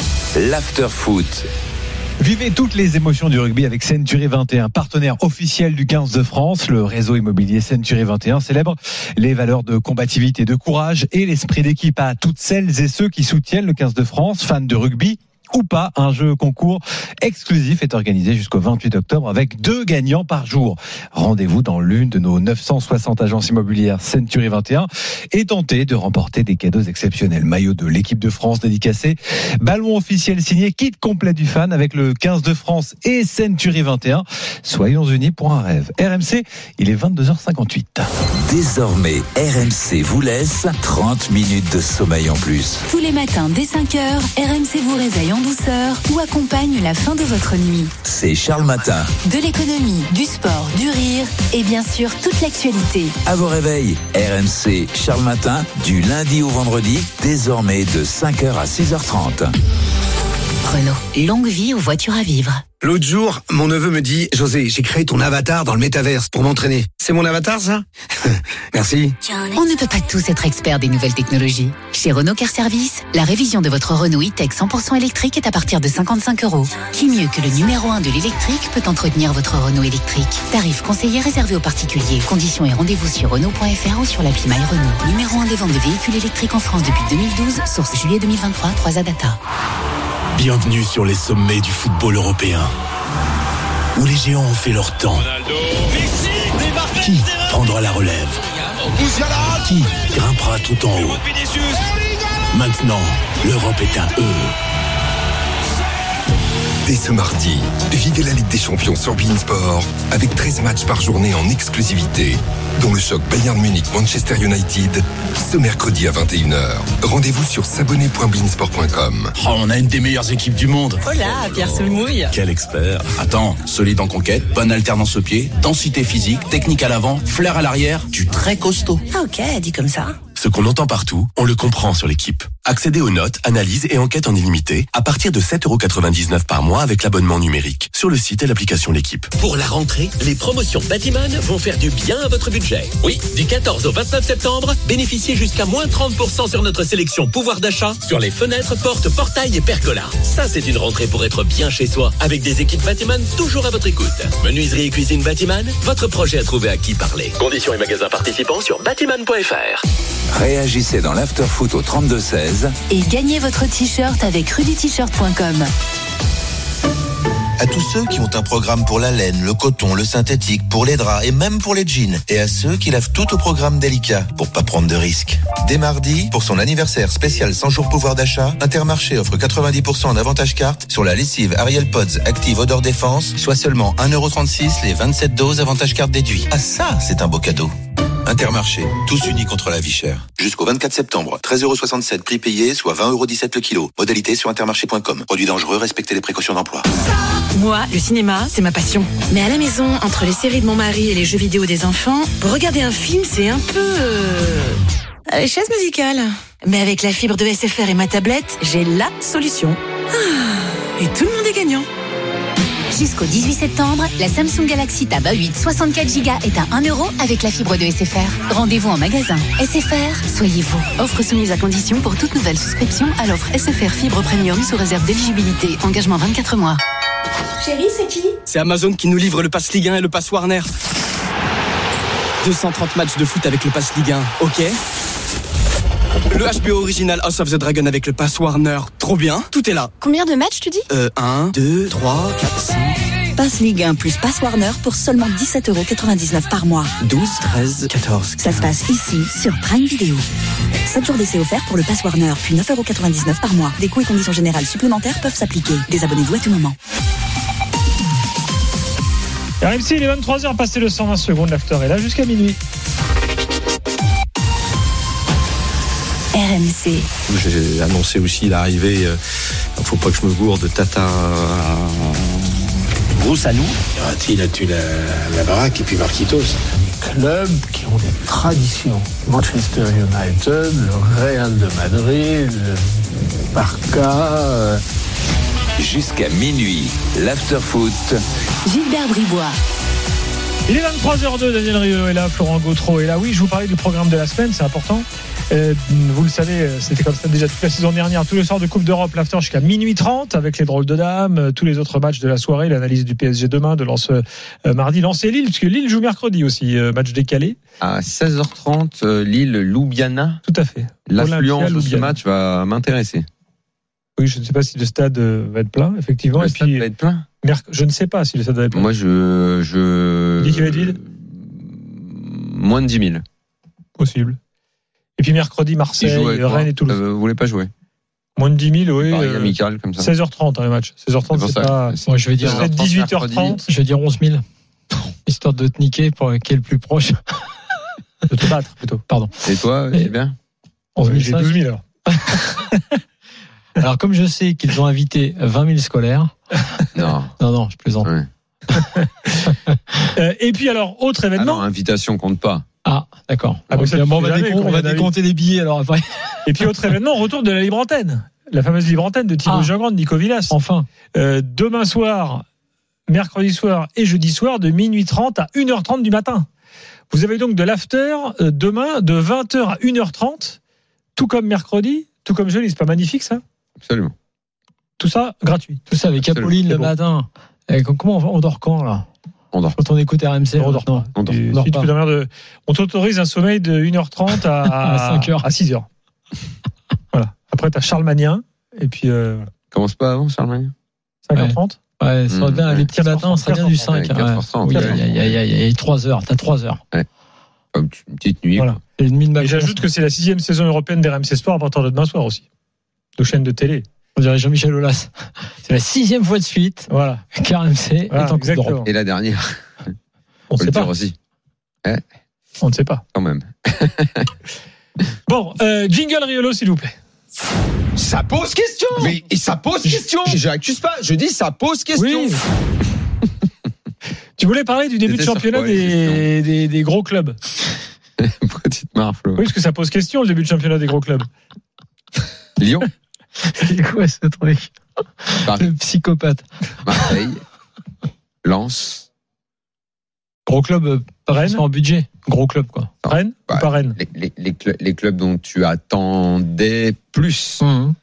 l'after-foot. Vivez toutes les émotions du rugby avec Century 21, partenaire officiel du 15 de France. Le réseau immobilier Century 21 célèbre les valeurs de combativité, de courage et l'esprit d'équipe à toutes celles et ceux qui soutiennent le 15 de France, fans de rugby ou pas. Un jeu concours exclusif est organisé jusqu'au 28 octobre avec deux gagnants par jour. Rendez-vous dans l'une de nos 960 agences immobilières Century 21 et tentez de remporter des cadeaux exceptionnels. Maillot de l'équipe de France dédicacé, ballon officiel signé, kit complet du fan avec le 15 de France et Century 21. Soyons unis pour un rêve. RMC, il est 22h58. Désormais, RMC vous laisse 30 minutes de sommeil en plus. Tous les matins dès 5h, RMC vous réveille en douceur ou accompagne la fin de votre nuit. C'est Charles Matin. De l'économie, du sport, du rire et bien sûr toute l'actualité. À vos réveils, RMC Charles Matin, du lundi au vendredi, désormais de 5h à 6h30. Renault, longue vie aux voitures à vivre. L'autre jour, mon neveu me dit José, j'ai créé ton avatar dans le métaverse pour m'entraîner. C'est mon avatar, ça Merci. On ne peut pas tous être experts des nouvelles technologies. Chez Renault Car Service, la révision de votre Renault e-Tech 100% électrique est à partir de 55 euros. Qui mieux que le numéro 1 de l'électrique peut entretenir votre Renault électrique? Tarif conseillé réservé aux particuliers. Conditions et rendez-vous sur Renault.fr ou sur l'appli My Renault. Numéro 1 des ventes de véhicules électriques en France depuis 2012. Source juillet 2023, 3 Data. Bienvenue sur les sommets du football européen. Où les géants ont fait leur temps. Qui prendra la relève Qui grimpera tout en haut Maintenant, l'Europe est à eux. Dès ce mardi, vivez la Ligue des Champions sur Beansport avec 13 matchs par journée en exclusivité, dont le choc Bayern Munich-Manchester United ce mercredi à 21h. Rendez-vous sur s'abonner.beansport.com. Oh, on a une des meilleures équipes du monde. Oh là, Pierre se mouille. Quel expert. Attends, solide en conquête, bonne alternance au pied, densité physique, technique à l'avant, flair à l'arrière, du très costaud. Ah ok, dit comme ça. Ce qu'on entend partout, on le comprend sur l'équipe. Accédez aux notes, analyses et enquêtes en illimité à partir de 7,99€ par mois avec l'abonnement numérique sur le site et l'application L'équipe. Pour la rentrée, les promotions Batiman vont faire du bien à votre budget. Oui, du 14 au 29 septembre, bénéficiez jusqu'à moins 30% sur notre sélection pouvoir d'achat sur les fenêtres, portes, portails et pergolas. Ça, c'est une rentrée pour être bien chez soi avec des équipes Batiman toujours à votre écoute. Menuiserie et cuisine Batiman, votre projet à trouver à qui parler. Conditions et magasins participants sur batiman.fr. Réagissez dans l'afterfoot au 32-16. Et gagnez votre t-shirt avec rudyt-shirt.com. À tous ceux qui ont un programme pour la laine, le coton, le synthétique, pour les draps et même pour les jeans. Et à ceux qui lavent tout au programme délicat pour pas prendre de risques. Dès mardi, pour son anniversaire spécial 100 jours pouvoir d'achat, Intermarché offre 90% en avantage carte sur la lessive Ariel Pods Active Odeur Défense, soit seulement 1,36€ les 27 doses avantage carte déduits. Ah ça, c'est un beau cadeau. Intermarché, tous unis contre la vie chère. Jusqu'au 24 septembre, 13,67€ prix payé, soit 20,17€ le kilo. Modalité sur intermarché.com. Produit dangereux, respectez les précautions d'emploi. Moi, le cinéma, c'est ma passion. Mais à la maison, entre les séries de mon mari et les jeux vidéo des enfants, pour regarder un film, c'est un peu... Euh... chaise musicale. Mais avec la fibre de SFR et ma tablette, j'ai la solution. Ah, et tout le monde. Jusqu'au 18 septembre, la Samsung Galaxy Tab A8 64 Go est à 1 euro avec la fibre de SFR. Rendez-vous en magasin. SFR, soyez vous. Offre soumise à condition pour toute nouvelle souscription à l'offre SFR Fibre Premium sous réserve d'éligibilité. Engagement 24 mois. Chérie, c'est qui? C'est Amazon qui nous livre le pass Ligue 1 et le pass Warner. 230 matchs de foot avec le pass Ligue 1, ok? Le HBO original House of the Dragon avec le pass Warner, trop bien, tout est là. Combien de matchs tu dis Euh, 1, 2, 3, 4, 5. Passe Ligue 1 plus Passe Warner pour seulement 17,99€ par mois. 12, 13, 14. Ça se passe ici, sur Prime Video. 7 jours d'essai offerts pour le Pass Warner, puis 9,99€ par mois. Des coûts et conditions générales supplémentaires peuvent s'appliquer. Désabonnez-vous à tout moment. RMC, il est 23h, passé le 120 secondes, l'after est là jusqu'à minuit. RMC. J'ai annoncé aussi l'arrivée, euh, il ne faut pas que je me gourde, de Tata Broussanou. Il a tué la, la baraque et puis Marquitos. Clubs qui ont des traditions. Manchester United, le Real de Madrid, le Barca. euh, Jusqu'à minuit, l'afterfoot. Gilbert Bribois. Il est 23h02, Daniel Riolo est là, Florent Gautreau est là. Oui, je vous parlais du programme de la semaine, c'est important. Euh, vous le savez, c'était comme ça déjà toute la saison dernière, tous les soirs de Coupe d'Europe, l'after jusqu'à minuit 30 avec les drôles de dames, euh, tous les autres matchs de la soirée, l'analyse du PSG demain, de Lens euh, mardi, Lens et Lille, puisque Lille joue mercredi aussi, euh, match décalé. À 16h30, euh, Lille, Ljubljana. Tout à fait. L'affluence de ce match va m'intéresser. Oui, je ne sais pas si le stade va être plein, effectivement. Le et stade puis, va être plein je ne sais pas si le stade plein. Moi, je. je... Qu'il va être vide Moins de 10 000. Possible. Et puis mercredi, Marseille, Rennes et Toulouse. euh, vous voulez pas jouer? Moins de 10 000, oui. Pareil, euh, amical, comme ça. 16h30 hein, le match. 16h30, C'est pas. Moi, je vais dire, Peut-être 18h30. je vais dire 11 000. Histoire de te niquer pour qui est le plus proche. De te battre, plutôt. Pardon. Et toi, c'est bien 11 J'ai 500. 12 000 alors. Alors, comme je sais qu'ils ont invité 20 000 scolaires. Non. Non, non, je plaisante. Euh, et puis alors, autre Ah événement. non, invitation compte pas. Ah, d'accord. Ah, bon, on va, jamais, décom- quand on va décompter les billets alors après. Et puis autre événement, retour de la libre antenne. La fameuse libre antenne de Thibaut Ah. Jean-Grand, de Nico Villas. Enfin. Euh, demain soir, mercredi soir et jeudi soir de minuit 30 à 1h30 du matin. Vous avez donc de l'after euh, demain de 20h à 1h30, tout comme mercredi, tout comme jeudi. C'est pas magnifique ça? Absolument. Tout ça gratuit. Tout ça avec Absolument. Apolline le bon. matin. Et comment on, on dort quand là On dort. Quand on écoute RMC On dort maintenant. On dort. Tu- dort pas. de- On t'autorise un sommeil de 1h30 à, À 5 heures. à 6h. voilà. Après, tu as Charles Magnien. Et puis, euh. Commence pas avant, Charlemagne 5h30. Ouais, ça serait Mmh, bien, ouais. les petits matins, ça serait bien du 5. Ouais, 4h30, Oui, ouais. il y a- il y a- il y a- il y a 3 heures. T'as 3 heures. Comme une petite nuit. Voilà. Et Et j'ajoute que c'est la sixième saison européenne d'RMC Sport à partir de demain soir aussi. De chaîne de télé. On dirait Jean-Michel Aulas. C'est la sixième fois de suite. Voilà. KRMC Voilà, est en Coupe d'Europe. Et la dernière. On Faut sait pas. aussi. On ne sait pas. quand même. Bon, euh, jingle Riolo, s'il vous plaît. Ça pose question. Mais et ça pose question. Je n'accuse pas. Je dis ça pose question. Oui. Tu voulais parler du début de championnat des, des, des gros clubs. Petite marre, Flo. Oui, parce que ça pose question le début de championnat des gros clubs. Lyon, C'est quoi ce truc Paris. Le psychopathe. Marseille, Lens. Gros club, euh, Rennes en budget. Gros club, quoi. Rennes Bah, ou pas Rennes Les, les, les, cl- les clubs dont tu attendais plus. Mmh.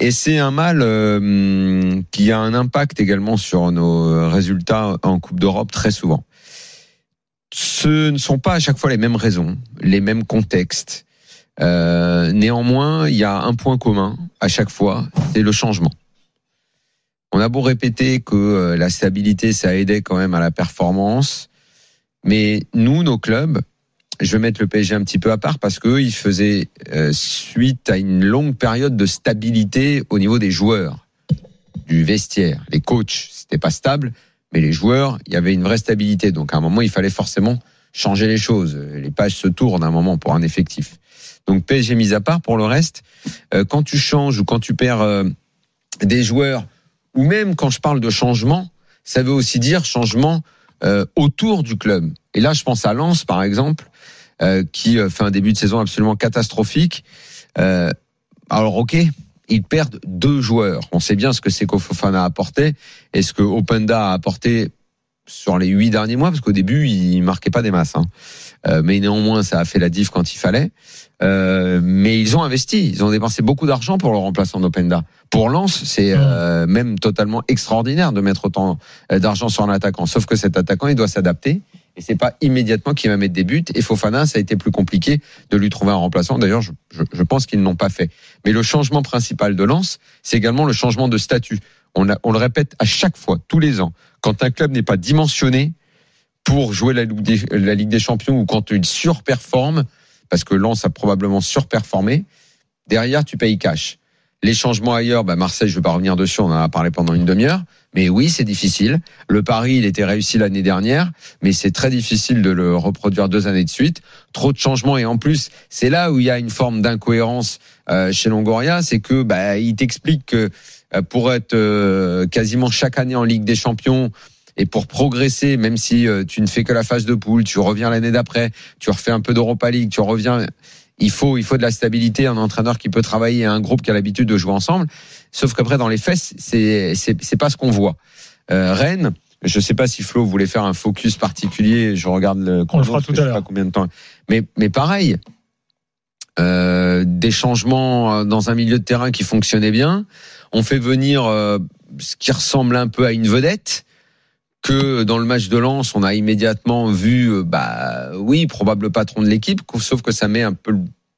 Et c'est un mal euh, qui a un impact également sur nos résultats en Coupe d'Europe très souvent. Ce ne sont pas à chaque fois les mêmes raisons, les mêmes contextes. Euh, néanmoins, il y a un point commun à chaque fois, c'est le changement. On a beau répéter que euh, la stabilité, ça aidait quand même à la performance, mais nous, nos clubs, je vais mettre le PSG un petit peu à part parce qu'eux, ils faisaient euh, suite à une longue période de stabilité au niveau des joueurs, du vestiaire. Les coachs, c'était pas stable, mais les joueurs, il y avait une vraie stabilité. Donc à un moment, il fallait forcément changer les choses. Les pages se tournent à un moment pour un effectif. Donc PSG mis à part, pour le reste, euh, quand tu changes ou quand tu perds euh, des joueurs, ou même quand je parle de changement, ça veut aussi dire changement euh, autour du club. Et là, je pense à Lens, par exemple, qui fait un début de saison absolument catastrophique. Alors, ok, ils perdent deux joueurs. On sait bien ce que Seko Fofana a apporté et ce que Openda a apporté sur les huit derniers mois, parce qu'au début, il marquait pas des masses. Hein. Euh, mais néanmoins, ça a fait la diff quand il fallait. Euh, mais ils ont investi, ils ont dépensé beaucoup d'argent pour le remplaçant d'Openda. Pour Lens, c'est euh, même totalement extraordinaire de mettre autant euh, d'argent sur un attaquant. Sauf que cet attaquant, il doit s'adapter. Et c'est pas immédiatement qu'il va mettre des buts. Et Fofana, ça a été plus compliqué de lui trouver un remplaçant. D'ailleurs, je, je, je pense qu'ils n'ont pas fait. Mais le changement principal de Lens, c'est également le changement de statut. On, a, on le répète à chaque fois, tous les ans. Quand un club n'est pas dimensionné pour jouer la Ligue des, Champions ou quand il surperforme, parce que Lens a probablement surperformé, derrière, tu payes cash. Les changements ailleurs, bah Marseille, je ne vais pas revenir dessus, on en a parlé pendant une demi-heure. Mais oui, c'est difficile. Le pari, il était réussi l'année dernière, mais c'est très difficile de le reproduire deux années de suite. Trop de changements et en plus, c'est là où il y a une forme d'incohérence euh, chez Longoria, c'est que bah, il t'explique que pour être euh, quasiment chaque année en Ligue des Champions et pour progresser, même si euh, tu ne fais que la phase de poule, tu reviens l'année d'après, tu refais un peu d'Europa League, tu reviens il faut, il faut de la stabilité, un entraîneur qui peut travailler et un groupe qui a l'habitude de jouer ensemble. Sauf qu'après, dans les faits, c'est, c'est, c'est pas ce qu'on voit. Euh, Rennes, je sais pas si Flo voulait faire un focus particulier. Je regarde le On le fera tout à l'heure. combien de temps. Mais, mais pareil, euh, des changements dans un milieu de terrain qui fonctionnait bien. On fait venir euh, ce qui ressemble un peu à une vedette que dans le match de Lens, on a immédiatement vu, euh, bah oui, probable patron de l'équipe, sauf que ça met un peu,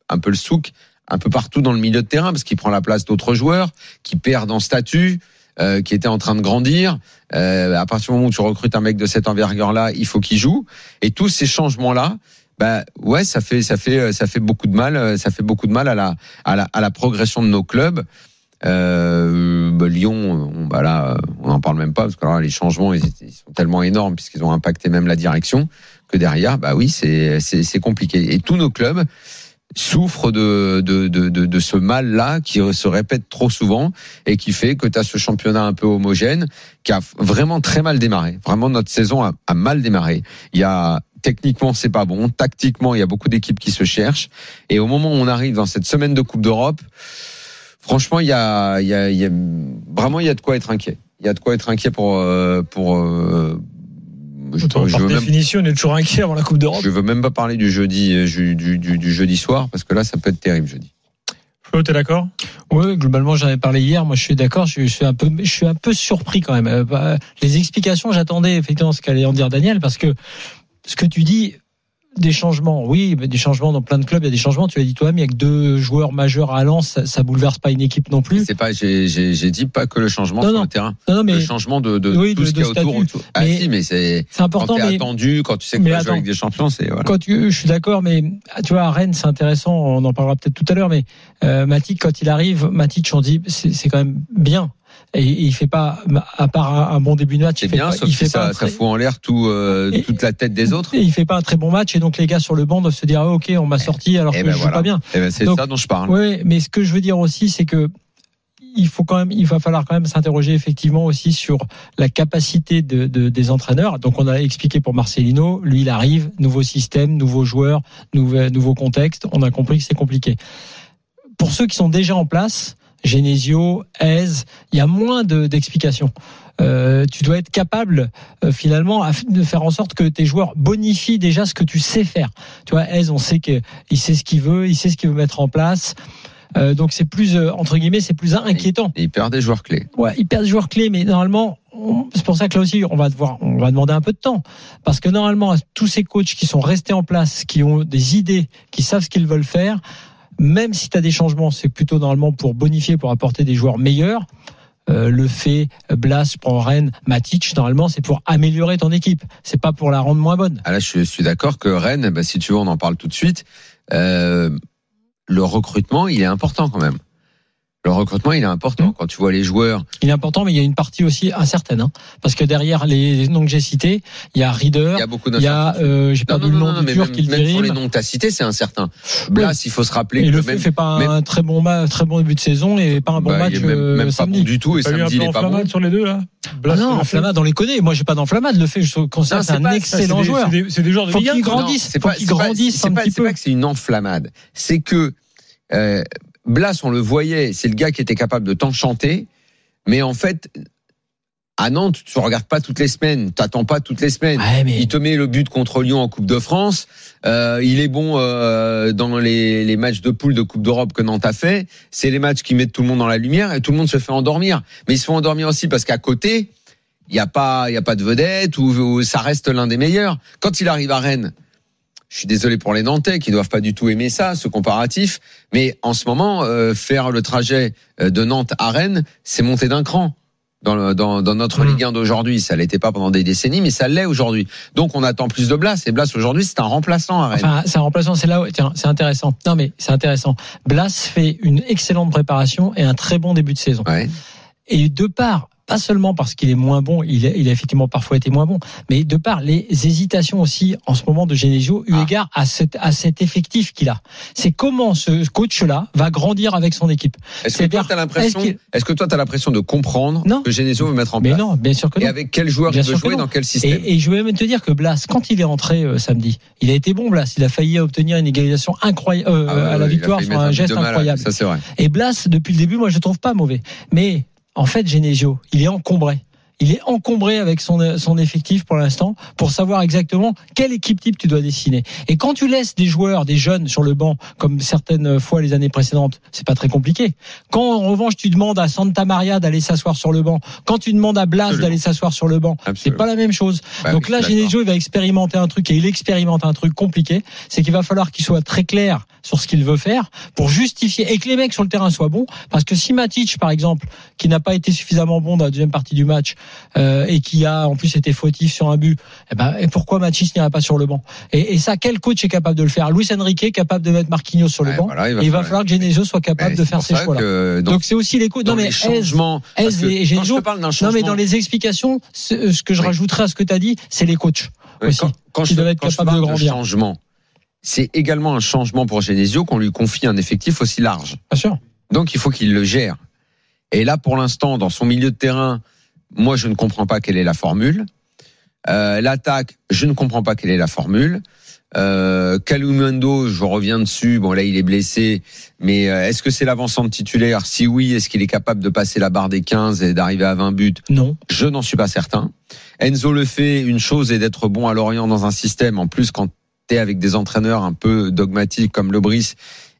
un peu le souk un peu partout dans le milieu de terrain parce qu'il prend la place d'autres joueurs qui perdent en statut, euh, qui étaient en train de grandir. Euh, à partir du moment où tu recrutes un mec de cette envergure-là, il faut qu'il joue. Et tous ces changements-là, bah ouais, ça fait, ça fait, ça fait beaucoup de mal. euh, Ça fait beaucoup de mal à la, à la, à la progression de nos clubs. Euh, bah, Lyon, on, bah là, on n'en parle même pas parce que alors, les changements ils, sont tellement énormes puisqu'ils ont impacté même la direction que derrière, bah oui, c'est c'est compliqué. Et tous nos clubs souffrent de de de de, ce mal-là qui se répète trop souvent et qui fait que tu as ce championnat un peu homogène qui a vraiment très mal démarré. Vraiment, notre saison a, a mal démarré. Il y a techniquement c'est pas bon, tactiquement il y a beaucoup d'équipes qui se cherchent et au moment où on arrive dans cette semaine de Coupe d'Europe. Franchement, il y a, il y, a, il y a vraiment il y a de quoi être inquiet. Il y a de quoi être inquiet pour euh, pour. euh, je, Par je veux même, définition, on est toujours inquiet avant la Coupe d'Europe. je veux même pas parler du jeudi euh, du, du, du, du jeudi soir parce que là ça peut être terrible jeudi. Flo, t'es d'accord? Oui, globalement, j'en ai parlé hier. Moi, je suis d'accord. Je, je suis un peu, je suis un peu surpris quand même. Bah, les explications, j'attendais effectivement ce qu'allait en dire Daniel, parce que ce que tu dis, des changements, oui, mais des changements dans plein de clubs, il y a des changements. Tu l'as dit toi-même, il y a que deux joueurs majeurs à Lens, ça, ça bouleverse pas une équipe non plus. C'est pas, j'ai, dit pas que le changement Non, sur non. le terrain. Non, non, mais- le changement de, de Oui, tout de- ce qu'il y a autour. Ah Mais si, mais c'est, c'est important, Quand t'es mais- attendu, quand tu sais que tu vas jouer avec des champions, c'est, voilà. Quand tu, je suis d'accord, mais ah, tu vois, à Rennes, c'est intéressant. On en parlera peut-être tout à l'heure, mais euh, Matic, quand il arrive, Matic, on dit, c'est c'est quand même bien. Et, il fait pas, à part un, bon début de match, il fait bien, pas, sauf il fait pas ça, un ça très- fout en l'air tout, euh, toute la tête des autres. Et il fait pas un très bon match et donc les gars sur le banc doivent se dire ah, ok on m'a sorti alors Eh que ben je joue voilà. pas bien. Eh ben c'est ça dont je parle. Oui, mais ce que je veux dire aussi c'est que il faut quand même, il va falloir quand même s'interroger effectivement aussi sur la capacité de, de- des entraîneurs. Donc on a expliqué pour Marcelino, lui il arrive, nouveau système, nouveaux joueurs, nouveau, nouveau contexte. On a compris que c'est compliqué. Pour ceux qui sont déjà en place, Genesio, Aise, il y a moins de- d'explications. Euh, tu dois être capable euh, finalement à de faire en sorte que tes joueurs bonifient déjà ce que tu sais faire. Tu vois, Aise, on sait que il sait ce qu'il veut, il sait ce qu'il veut mettre en place. Euh, donc c'est plus euh, entre guillemets, c'est plus inquiétant. Et il perd des joueurs clés. Ouais, il perd des joueurs clés, mais normalement, c'est pour ça que là aussi, on va devoir, on va demander un peu de temps, parce que normalement, tous ces coachs qui sont restés en place, qui ont des idées, qui savent ce qu'ils veulent faire, même si tu as des changements, c'est plutôt normalement pour bonifier, pour apporter des joueurs meilleurs. Euh, le fait, Blas, je prends Rennes, Matic, normalement, c'est pour améliorer ton équipe. C'est pas pour la rendre moins bonne. Ah là, je suis d'accord que Rennes, bah, si tu veux, on en parle tout de suite. Euh, le recrutement, il est important quand même. Le recrutement, il est important. Quand tu vois les joueurs, Il est important, mais il y a une partie aussi incertaine, hein, parce que derrière les noms que j'ai cités, il y a Reader, il y a beaucoup il y a, euh, j'ai perdu le nom du mais Turc même, qui le même sur les noms que tu as cités, c'est incertain. Blas, il faut se rappeler Et que le même, fait fait pas même- un très bon ma- très bon début de saison et pas un bon bah, match il est même, euh, même pas samedi. bon du tout et T'as eu un samedi, il peu est pas bon. enflammade sur les deux là Ah non, Enflammade, on les connaît. Moi, j'ai pas d'enflammade. Le fait, je considère Non, c'est un pas- excellent c'est des- joueur. c'est des- c'est des joueurs de Faut Ligue un, qu'il quoi. grandisse, c'est faut pas, qu'il c'est pas- grandisse c'est un pas, petit c'est pas peu. que c'est une enflammade. C'est que euh, Blas, on le voyait, c'est le gars qui était capable de t'enchanter, mais en fait. À Nantes, tu regardes pas toutes les semaines, t'attends pas toutes les semaines. Ouais, mais Il te met le but contre Lyon en Coupe de France. Euh, il est bon euh, dans les, les matchs de poule de Coupe d'Europe que Nantes a fait. C'est les matchs qui mettent tout le monde dans la lumière et tout le monde se fait endormir. Mais ils se font endormir aussi parce qu'à côté, il n'y a pas, il y a pas de vedette ou, ou ça reste l'un des meilleurs. Quand il arrive à Rennes, je suis désolé pour les Nantais qui doivent pas du tout aimer ça, ce comparatif. Mais en ce moment, euh, faire le trajet euh, de Nantes à Rennes, c'est monter d'un cran. Dans, le- dans, dans notre Mmh. Ligue 1 d'aujourd'hui, ça l'était pas pendant des décennies, mais ça l'est aujourd'hui. Donc on attend plus de Blas. Et Blas aujourd'hui, c'est un remplaçant à Rennes. Enfin, c'est un remplaçant, c'est là où, tiens, c'est intéressant. Non, mais c'est intéressant. Blas fait une excellente préparation et un très bon début de saison. Ouais. Et de part, pas seulement parce qu'il est moins bon, il a, il a effectivement parfois été moins bon, mais de par les hésitations aussi en ce moment de Genesio, eu Ah. égard à, cet, à cet effectif qu'il a. C'est comment ce coach-là va grandir avec son équipe. Est-ce que toi, t'as l'impression, est-ce que toi, t'as l'impression de comprendre Non. que Genesio veut mettre en Mais place non, bien sûr que Et non. avec quel joueur Bien il veut jouer, dans quel système Et, et je vais même te dire que Blas, quand il est rentré euh, samedi, il a été bon Blas. Il a failli obtenir une égalisation incroyable Ah ouais, à la victoire sur un geste incroyable. Ça, c'est vrai. Et Blas, depuis le début, moi, je le trouve pas mauvais. Mais en fait, Genesio, il est encombré. Il est encombré avec son, son effectif pour l'instant pour savoir exactement quelle équipe type tu dois dessiner. Et quand tu laisses des joueurs, des jeunes sur le banc, comme certaines fois les années précédentes, c'est pas très compliqué. Quand en revanche tu demandes à Santa Maria d'aller s'asseoir sur le banc, quand tu demandes à Blas d'aller s'asseoir sur le banc, c'est pas la même chose. Bah Donc là. Genesio, il va expérimenter un truc et il expérimente un truc compliqué. C'est qu'il va falloir qu'il soit très clair sur ce qu'il veut faire pour justifier et que les mecs sur le terrain soient bons. Parce que si Matic, par exemple, qui n'a pas été suffisamment bon dans la deuxième partie du match euh, et qui a en plus été fautif sur un but, eh ben, et pourquoi Matic n'ira pas sur le banc? Et, et ça, quel coach est capable de le faire? Luis Enrique est capable de mettre Marquinhos sur le Ouais, banc. voilà, et il va falloir que Genesio soit capable de faire ces choix-là. Donc c'est aussi les coachs. Non mais d'un Non mais changement- dans les explications, ce ce que je Oui. rajouterais à ce que tu as dit, c'est les coachs aussi quand, quand qui je, doivent être quand je capables de grandir. changement, c'est également un changement pour Genesio qu'on lui confie un effectif aussi large. Bien sûr. Donc il faut qu'il le gère. Et là, pour l'instant, dans son milieu de terrain, moi, je ne comprends pas quelle est la formule. Euh, L'attaque, je ne comprends pas quelle est la formule. Euh, Kalumendo, je reviens dessus. Bon, là, il est blessé. Mais euh, est-ce que c'est l'avancement titulaire? Si oui, est-ce qu'il est capable de passer la barre des 15 et d'arriver à 20 buts? Non. Je n'en suis pas certain. Enzo le fait. Une chose est d'être bon à Lorient dans un système. En plus, quand tu es avec des entraîneurs un peu dogmatiques comme Le Brice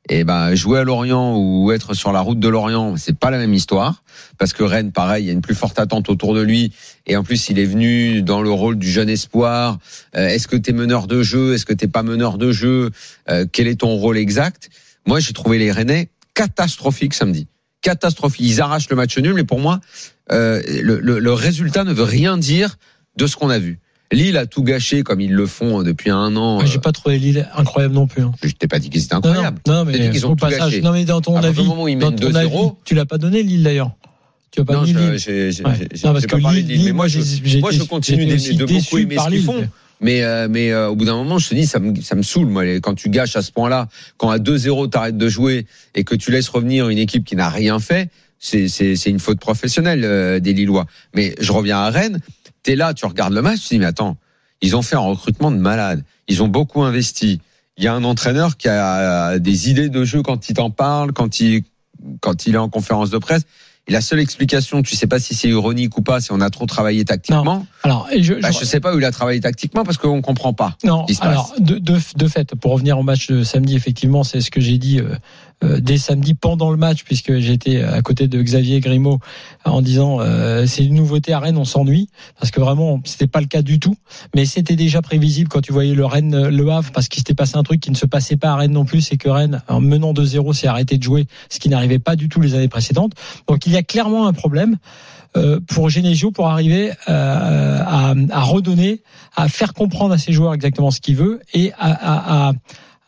Et ben jouer à Lorient ou être sur la route de Lorient, c'est pas la même histoire parce que Rennes, pareil, il y a une plus forte attente autour de lui et en plus il est venu dans le rôle du jeune espoir. Euh, est-ce que t'es meneur de jeu? Est-ce que t'es pas meneur de jeu? Euh, Quel est ton rôle exact? Moi, j'ai trouvé les Rennais catastrophiques samedi. Catastrophiques. Ils arrachent le match nul, mais pour moi, euh, le, le- le résultat ne veut rien dire de ce qu'on a vu. Lille a tout gâché comme ils le font depuis un an. J'ai pas trouvé Lille incroyable non plus. hein. Je t'ai pas dit qu'ils étaient Non, non, incroyables. non, mais qu'ils ont au tout passage. gâché. Non, mais dans ton À avis, moment où ils dans ton 2-0, avis, tu l'as pas donné Lille d'ailleurs? Tu as pas Non, mis je- Lille? j'ai- j'ai- Ouais. j'ai- Non, parce que pas Lille, Lille, mais moi, je, moi, je continue de, beaucoup aimer ce qu'ils font. Mais, euh, mais euh, au bout d'un moment, je te dis, ça me, ça me saoule, moi, quand tu gâches à ce point-là, quand à 2-0, t'arrêtes de jouer et que tu laisses revenir une équipe qui n'a rien fait, c'est, c'est, c'est une faute professionnelle euh, des Lillois. Mais je reviens à Rennes, t'es là, tu regardes le match, tu te dis, mais attends, ils ont fait un recrutement de malade. Ils ont beaucoup investi. Il y a un entraîneur qui a des idées de jeu quand il t'en parle, quand il, quand il est en conférence de presse. Et la seule explication, tu sais pas si c'est ironique ou pas, si on a trop travaillé tactiquement. Alors, et je, Bah, je sais pas où il a travaillé tactiquement parce qu'on comprend pas. Non, ce qui se passe. alors de, de, de fait, pour revenir au match de samedi, effectivement, c'est ce que j'ai dit euh, euh, dès samedi pendant le match, puisque j'étais à côté de Xavier Grimaud en disant euh, c'est une nouveauté à Rennes, on s'ennuie, parce que vraiment c'était pas le cas du tout, mais c'était déjà prévisible quand tu voyais le Rennes Le Havre, parce qu'il s'était passé un truc qui ne se passait pas à Rennes non plus, c'est que Rennes, en menant 2-0, s'est arrêté de jouer, ce qui n'arrivait pas du tout les années précédentes. Donc il y a clairement un problème euh, pour Genesio pour arriver euh, à, à redonner, à faire comprendre à ses joueurs exactement ce qu'il veut et à, à,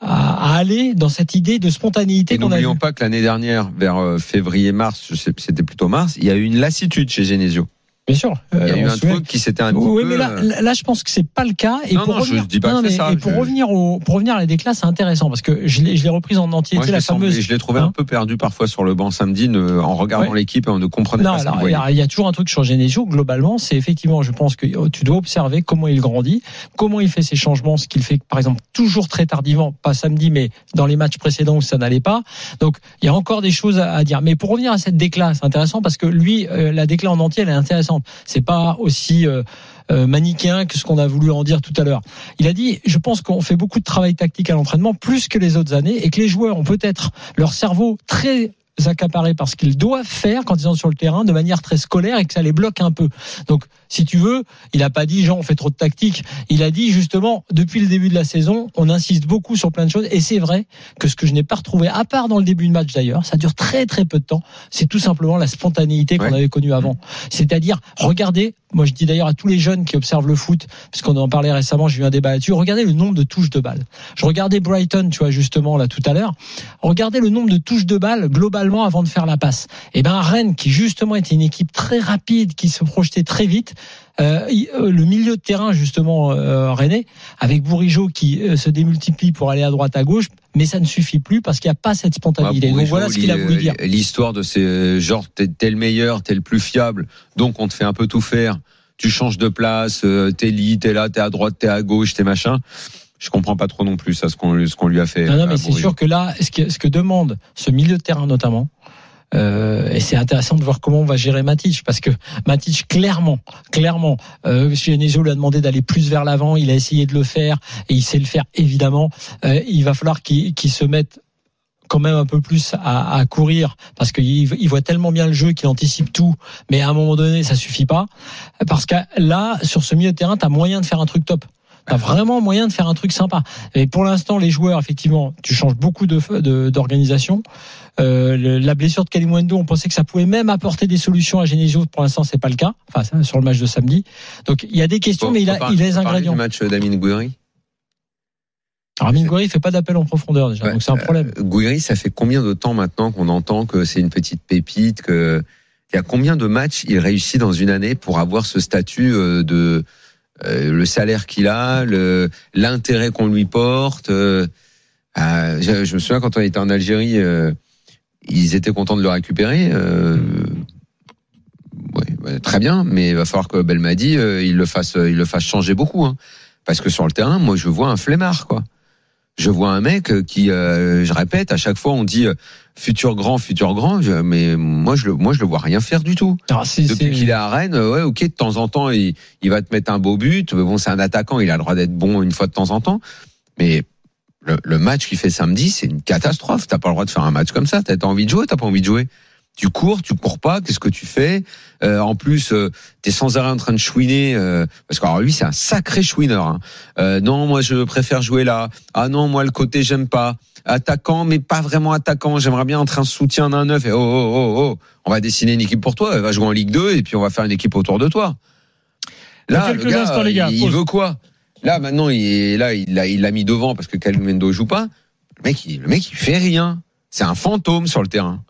à, à- aller dans cette idée de spontanéité qu'on a n'oublions pas que l'année dernière, vers euh, février-mars, c'était plutôt mars, il y a eu une lassitude chez Genesio. Bien sûr. Il y a Euh, eu on un truc qui s'était un Oui, peu. mais là, euh, je pense que c'est pas le cas. Et Non, pour non, je revenir, dis pas que non, mais- ça, et pour je- revenir au, pour revenir à la déclats, c'est intéressant parce que je l'ai, je l'ai reprise en entier. moi, je la l'ai semblé- fameuse. je l'ai trouvé Hein un peu perdu parfois sur le banc samedi ne- en regardant Ouais. l'équipe et on ne comprenait Non, pas alors il y, a- il y a toujours un truc sur Genesio. Globalement, c'est effectivement, je pense que oh, tu dois observer comment il grandit, comment il fait ses changements, ce qu'il fait, par exemple, toujours très tardivement, pas samedi, mais dans les matchs précédents où ça n'allait pas. Donc, il y a encore des choses à, à dire. Mais pour revenir à cette déclat, c'est intéressant parce que lui, euh, la déclat en entier, elle est intéressante. C'est pas aussi euh, euh, manichéen que ce qu'on a voulu en dire tout à l'heure. Il a dit, je pense qu'on fait beaucoup de travail tactique à l'entraînement, plus que les autres années, et que les joueurs ont peut-être leur cerveau très accaparé par ce qu'ils doivent faire quand ils sont sur le terrain de manière très scolaire et que ça les bloque un peu. Donc, si tu veux, il n'a pas dit, genre, on fait trop de tactique. Il a dit, justement, depuis le début de la saison, on insiste beaucoup sur plein de choses. Et c'est vrai que ce que je n'ai pas retrouvé, à part dans le début de match d'ailleurs, ça dure très très peu de temps, c'est tout simplement la spontanéité qu'on avait connue avant. C'est-à-dire, regardez, moi je dis d'ailleurs à tous les jeunes qui observent le foot, puisqu'on en parlait récemment, j'ai eu un débat là-dessus, regardez le nombre de touches de balle. Je regardais Brighton, tu vois, justement, là tout à l'heure, regardez le nombre de touches de balle globalement avant de faire la passe. Et ben Rennes, qui justement était une équipe très rapide, qui se projetait très vite, euh, euh, le milieu de terrain justement euh, René avec Bourigeau qui euh, se démultiplie pour aller à droite à gauche mais ça ne suffit plus parce qu'il n'y a pas cette spontanéité Ah, donc voilà ce qu'il a voulu dire L'histoire de ces genre t'es le meilleur, t'es le plus fiable, donc on te fait un peu tout faire. Tu changes de place, t'es lit, t'es là, t'es à droite, t'es à gauche, t'es machin. Je comprends pas trop non plus ça ce qu'on lui- ce qu'on lui a fait. non, non mais c'est Bourigeau. sûr que là ce que, ce que demande ce milieu de terrain notamment euh, et c'est intéressant de voir comment on va gérer Matic parce que Matic clairement, clairement, euh, Genesio lui a demandé d'aller plus vers l'avant, il a essayé de le faire et il sait le faire évidemment. Euh, il va falloir qu'il se mette quand même un peu plus à, à courir parce qu'il il voit tellement bien le jeu qu'il anticipe tout, mais à un moment donné ça suffit pas parce que là sur ce milieu de terrain t'as moyen de faire un truc top. T'as vraiment moyen de faire un truc sympa. Et pour l'instant, les joueurs, effectivement, tu changes beaucoup de de- d'organisation. Euh, la blessure de Kalimundo, on pensait que ça pouvait même apporter des solutions à Genesio. Pour l'instant, c'est pas le cas. Enfin, sur le match de samedi. Donc, il y a des questions, mais il a, parler- il a les ingrédients. Du match d'Amin Gouiri. Alors, Mingori, il fait pas d'appel en profondeur déjà, donc c'est un problème. Euh, Gouiri, ça fait combien de temps maintenant qu'on entend que c'est une petite pépite, que il y a combien de matchs il réussit dans une année pour avoir ce statut euh, de euh, le salaire qu'il a, le l'intérêt qu'on lui porte. euh, euh, je, je me souviens quand on était en Algérie, euh, ils étaient contents de le récupérer. ouais, ouais, très bien, mais il va falloir que Belmadi il le fasse, il le fasse changer beaucoup, hein. parce que sur le terrain, moi je vois un flemmard quoi. Je vois un mec euh, qui, euh, je répète, à chaque fois on dit euh, futur grand, futur grand, je- mais moi je le, moi je le vois rien faire du tout. Alors, c'est- Depuis qu'il est à Rennes, ouais, ok, de temps en temps il, il va te mettre un beau but. mais Bon, c'est un attaquant, il a le droit d'être bon une fois de temps en temps, mais le, le match qu'il fait samedi, c'est une catastrophe. T'as pas le droit de faire un match comme ça. T'as t'as envie de jouer, t'as pas envie de jouer. Tu cours, tu cours pas. Qu'est-ce que tu fais? Euh, En plus, euh, t'es sans arrêt en train de chouiner. euh, parce que alors, lui, c'est un sacré chouineur. Hein. Euh, non, moi, je préfère jouer là. Ah non, moi, le côté, j'aime pas. Attaquant, mais pas vraiment attaquant. J'aimerais bien entrer un soutien d'un neuf. Et oh, oh, oh, oh. On va dessiner une équipe pour toi. Elle va jouer en Ligue 2 et puis on va faire une équipe autour de toi. Là, Dans le quelques gars, instants, les gars, il, veut quoi? Là, maintenant, il est là, il l'a, il l'a mis devant parce que Calumendo joue pas. Le mec, il, le mec, il fait rien. C'est un fantôme sur le terrain.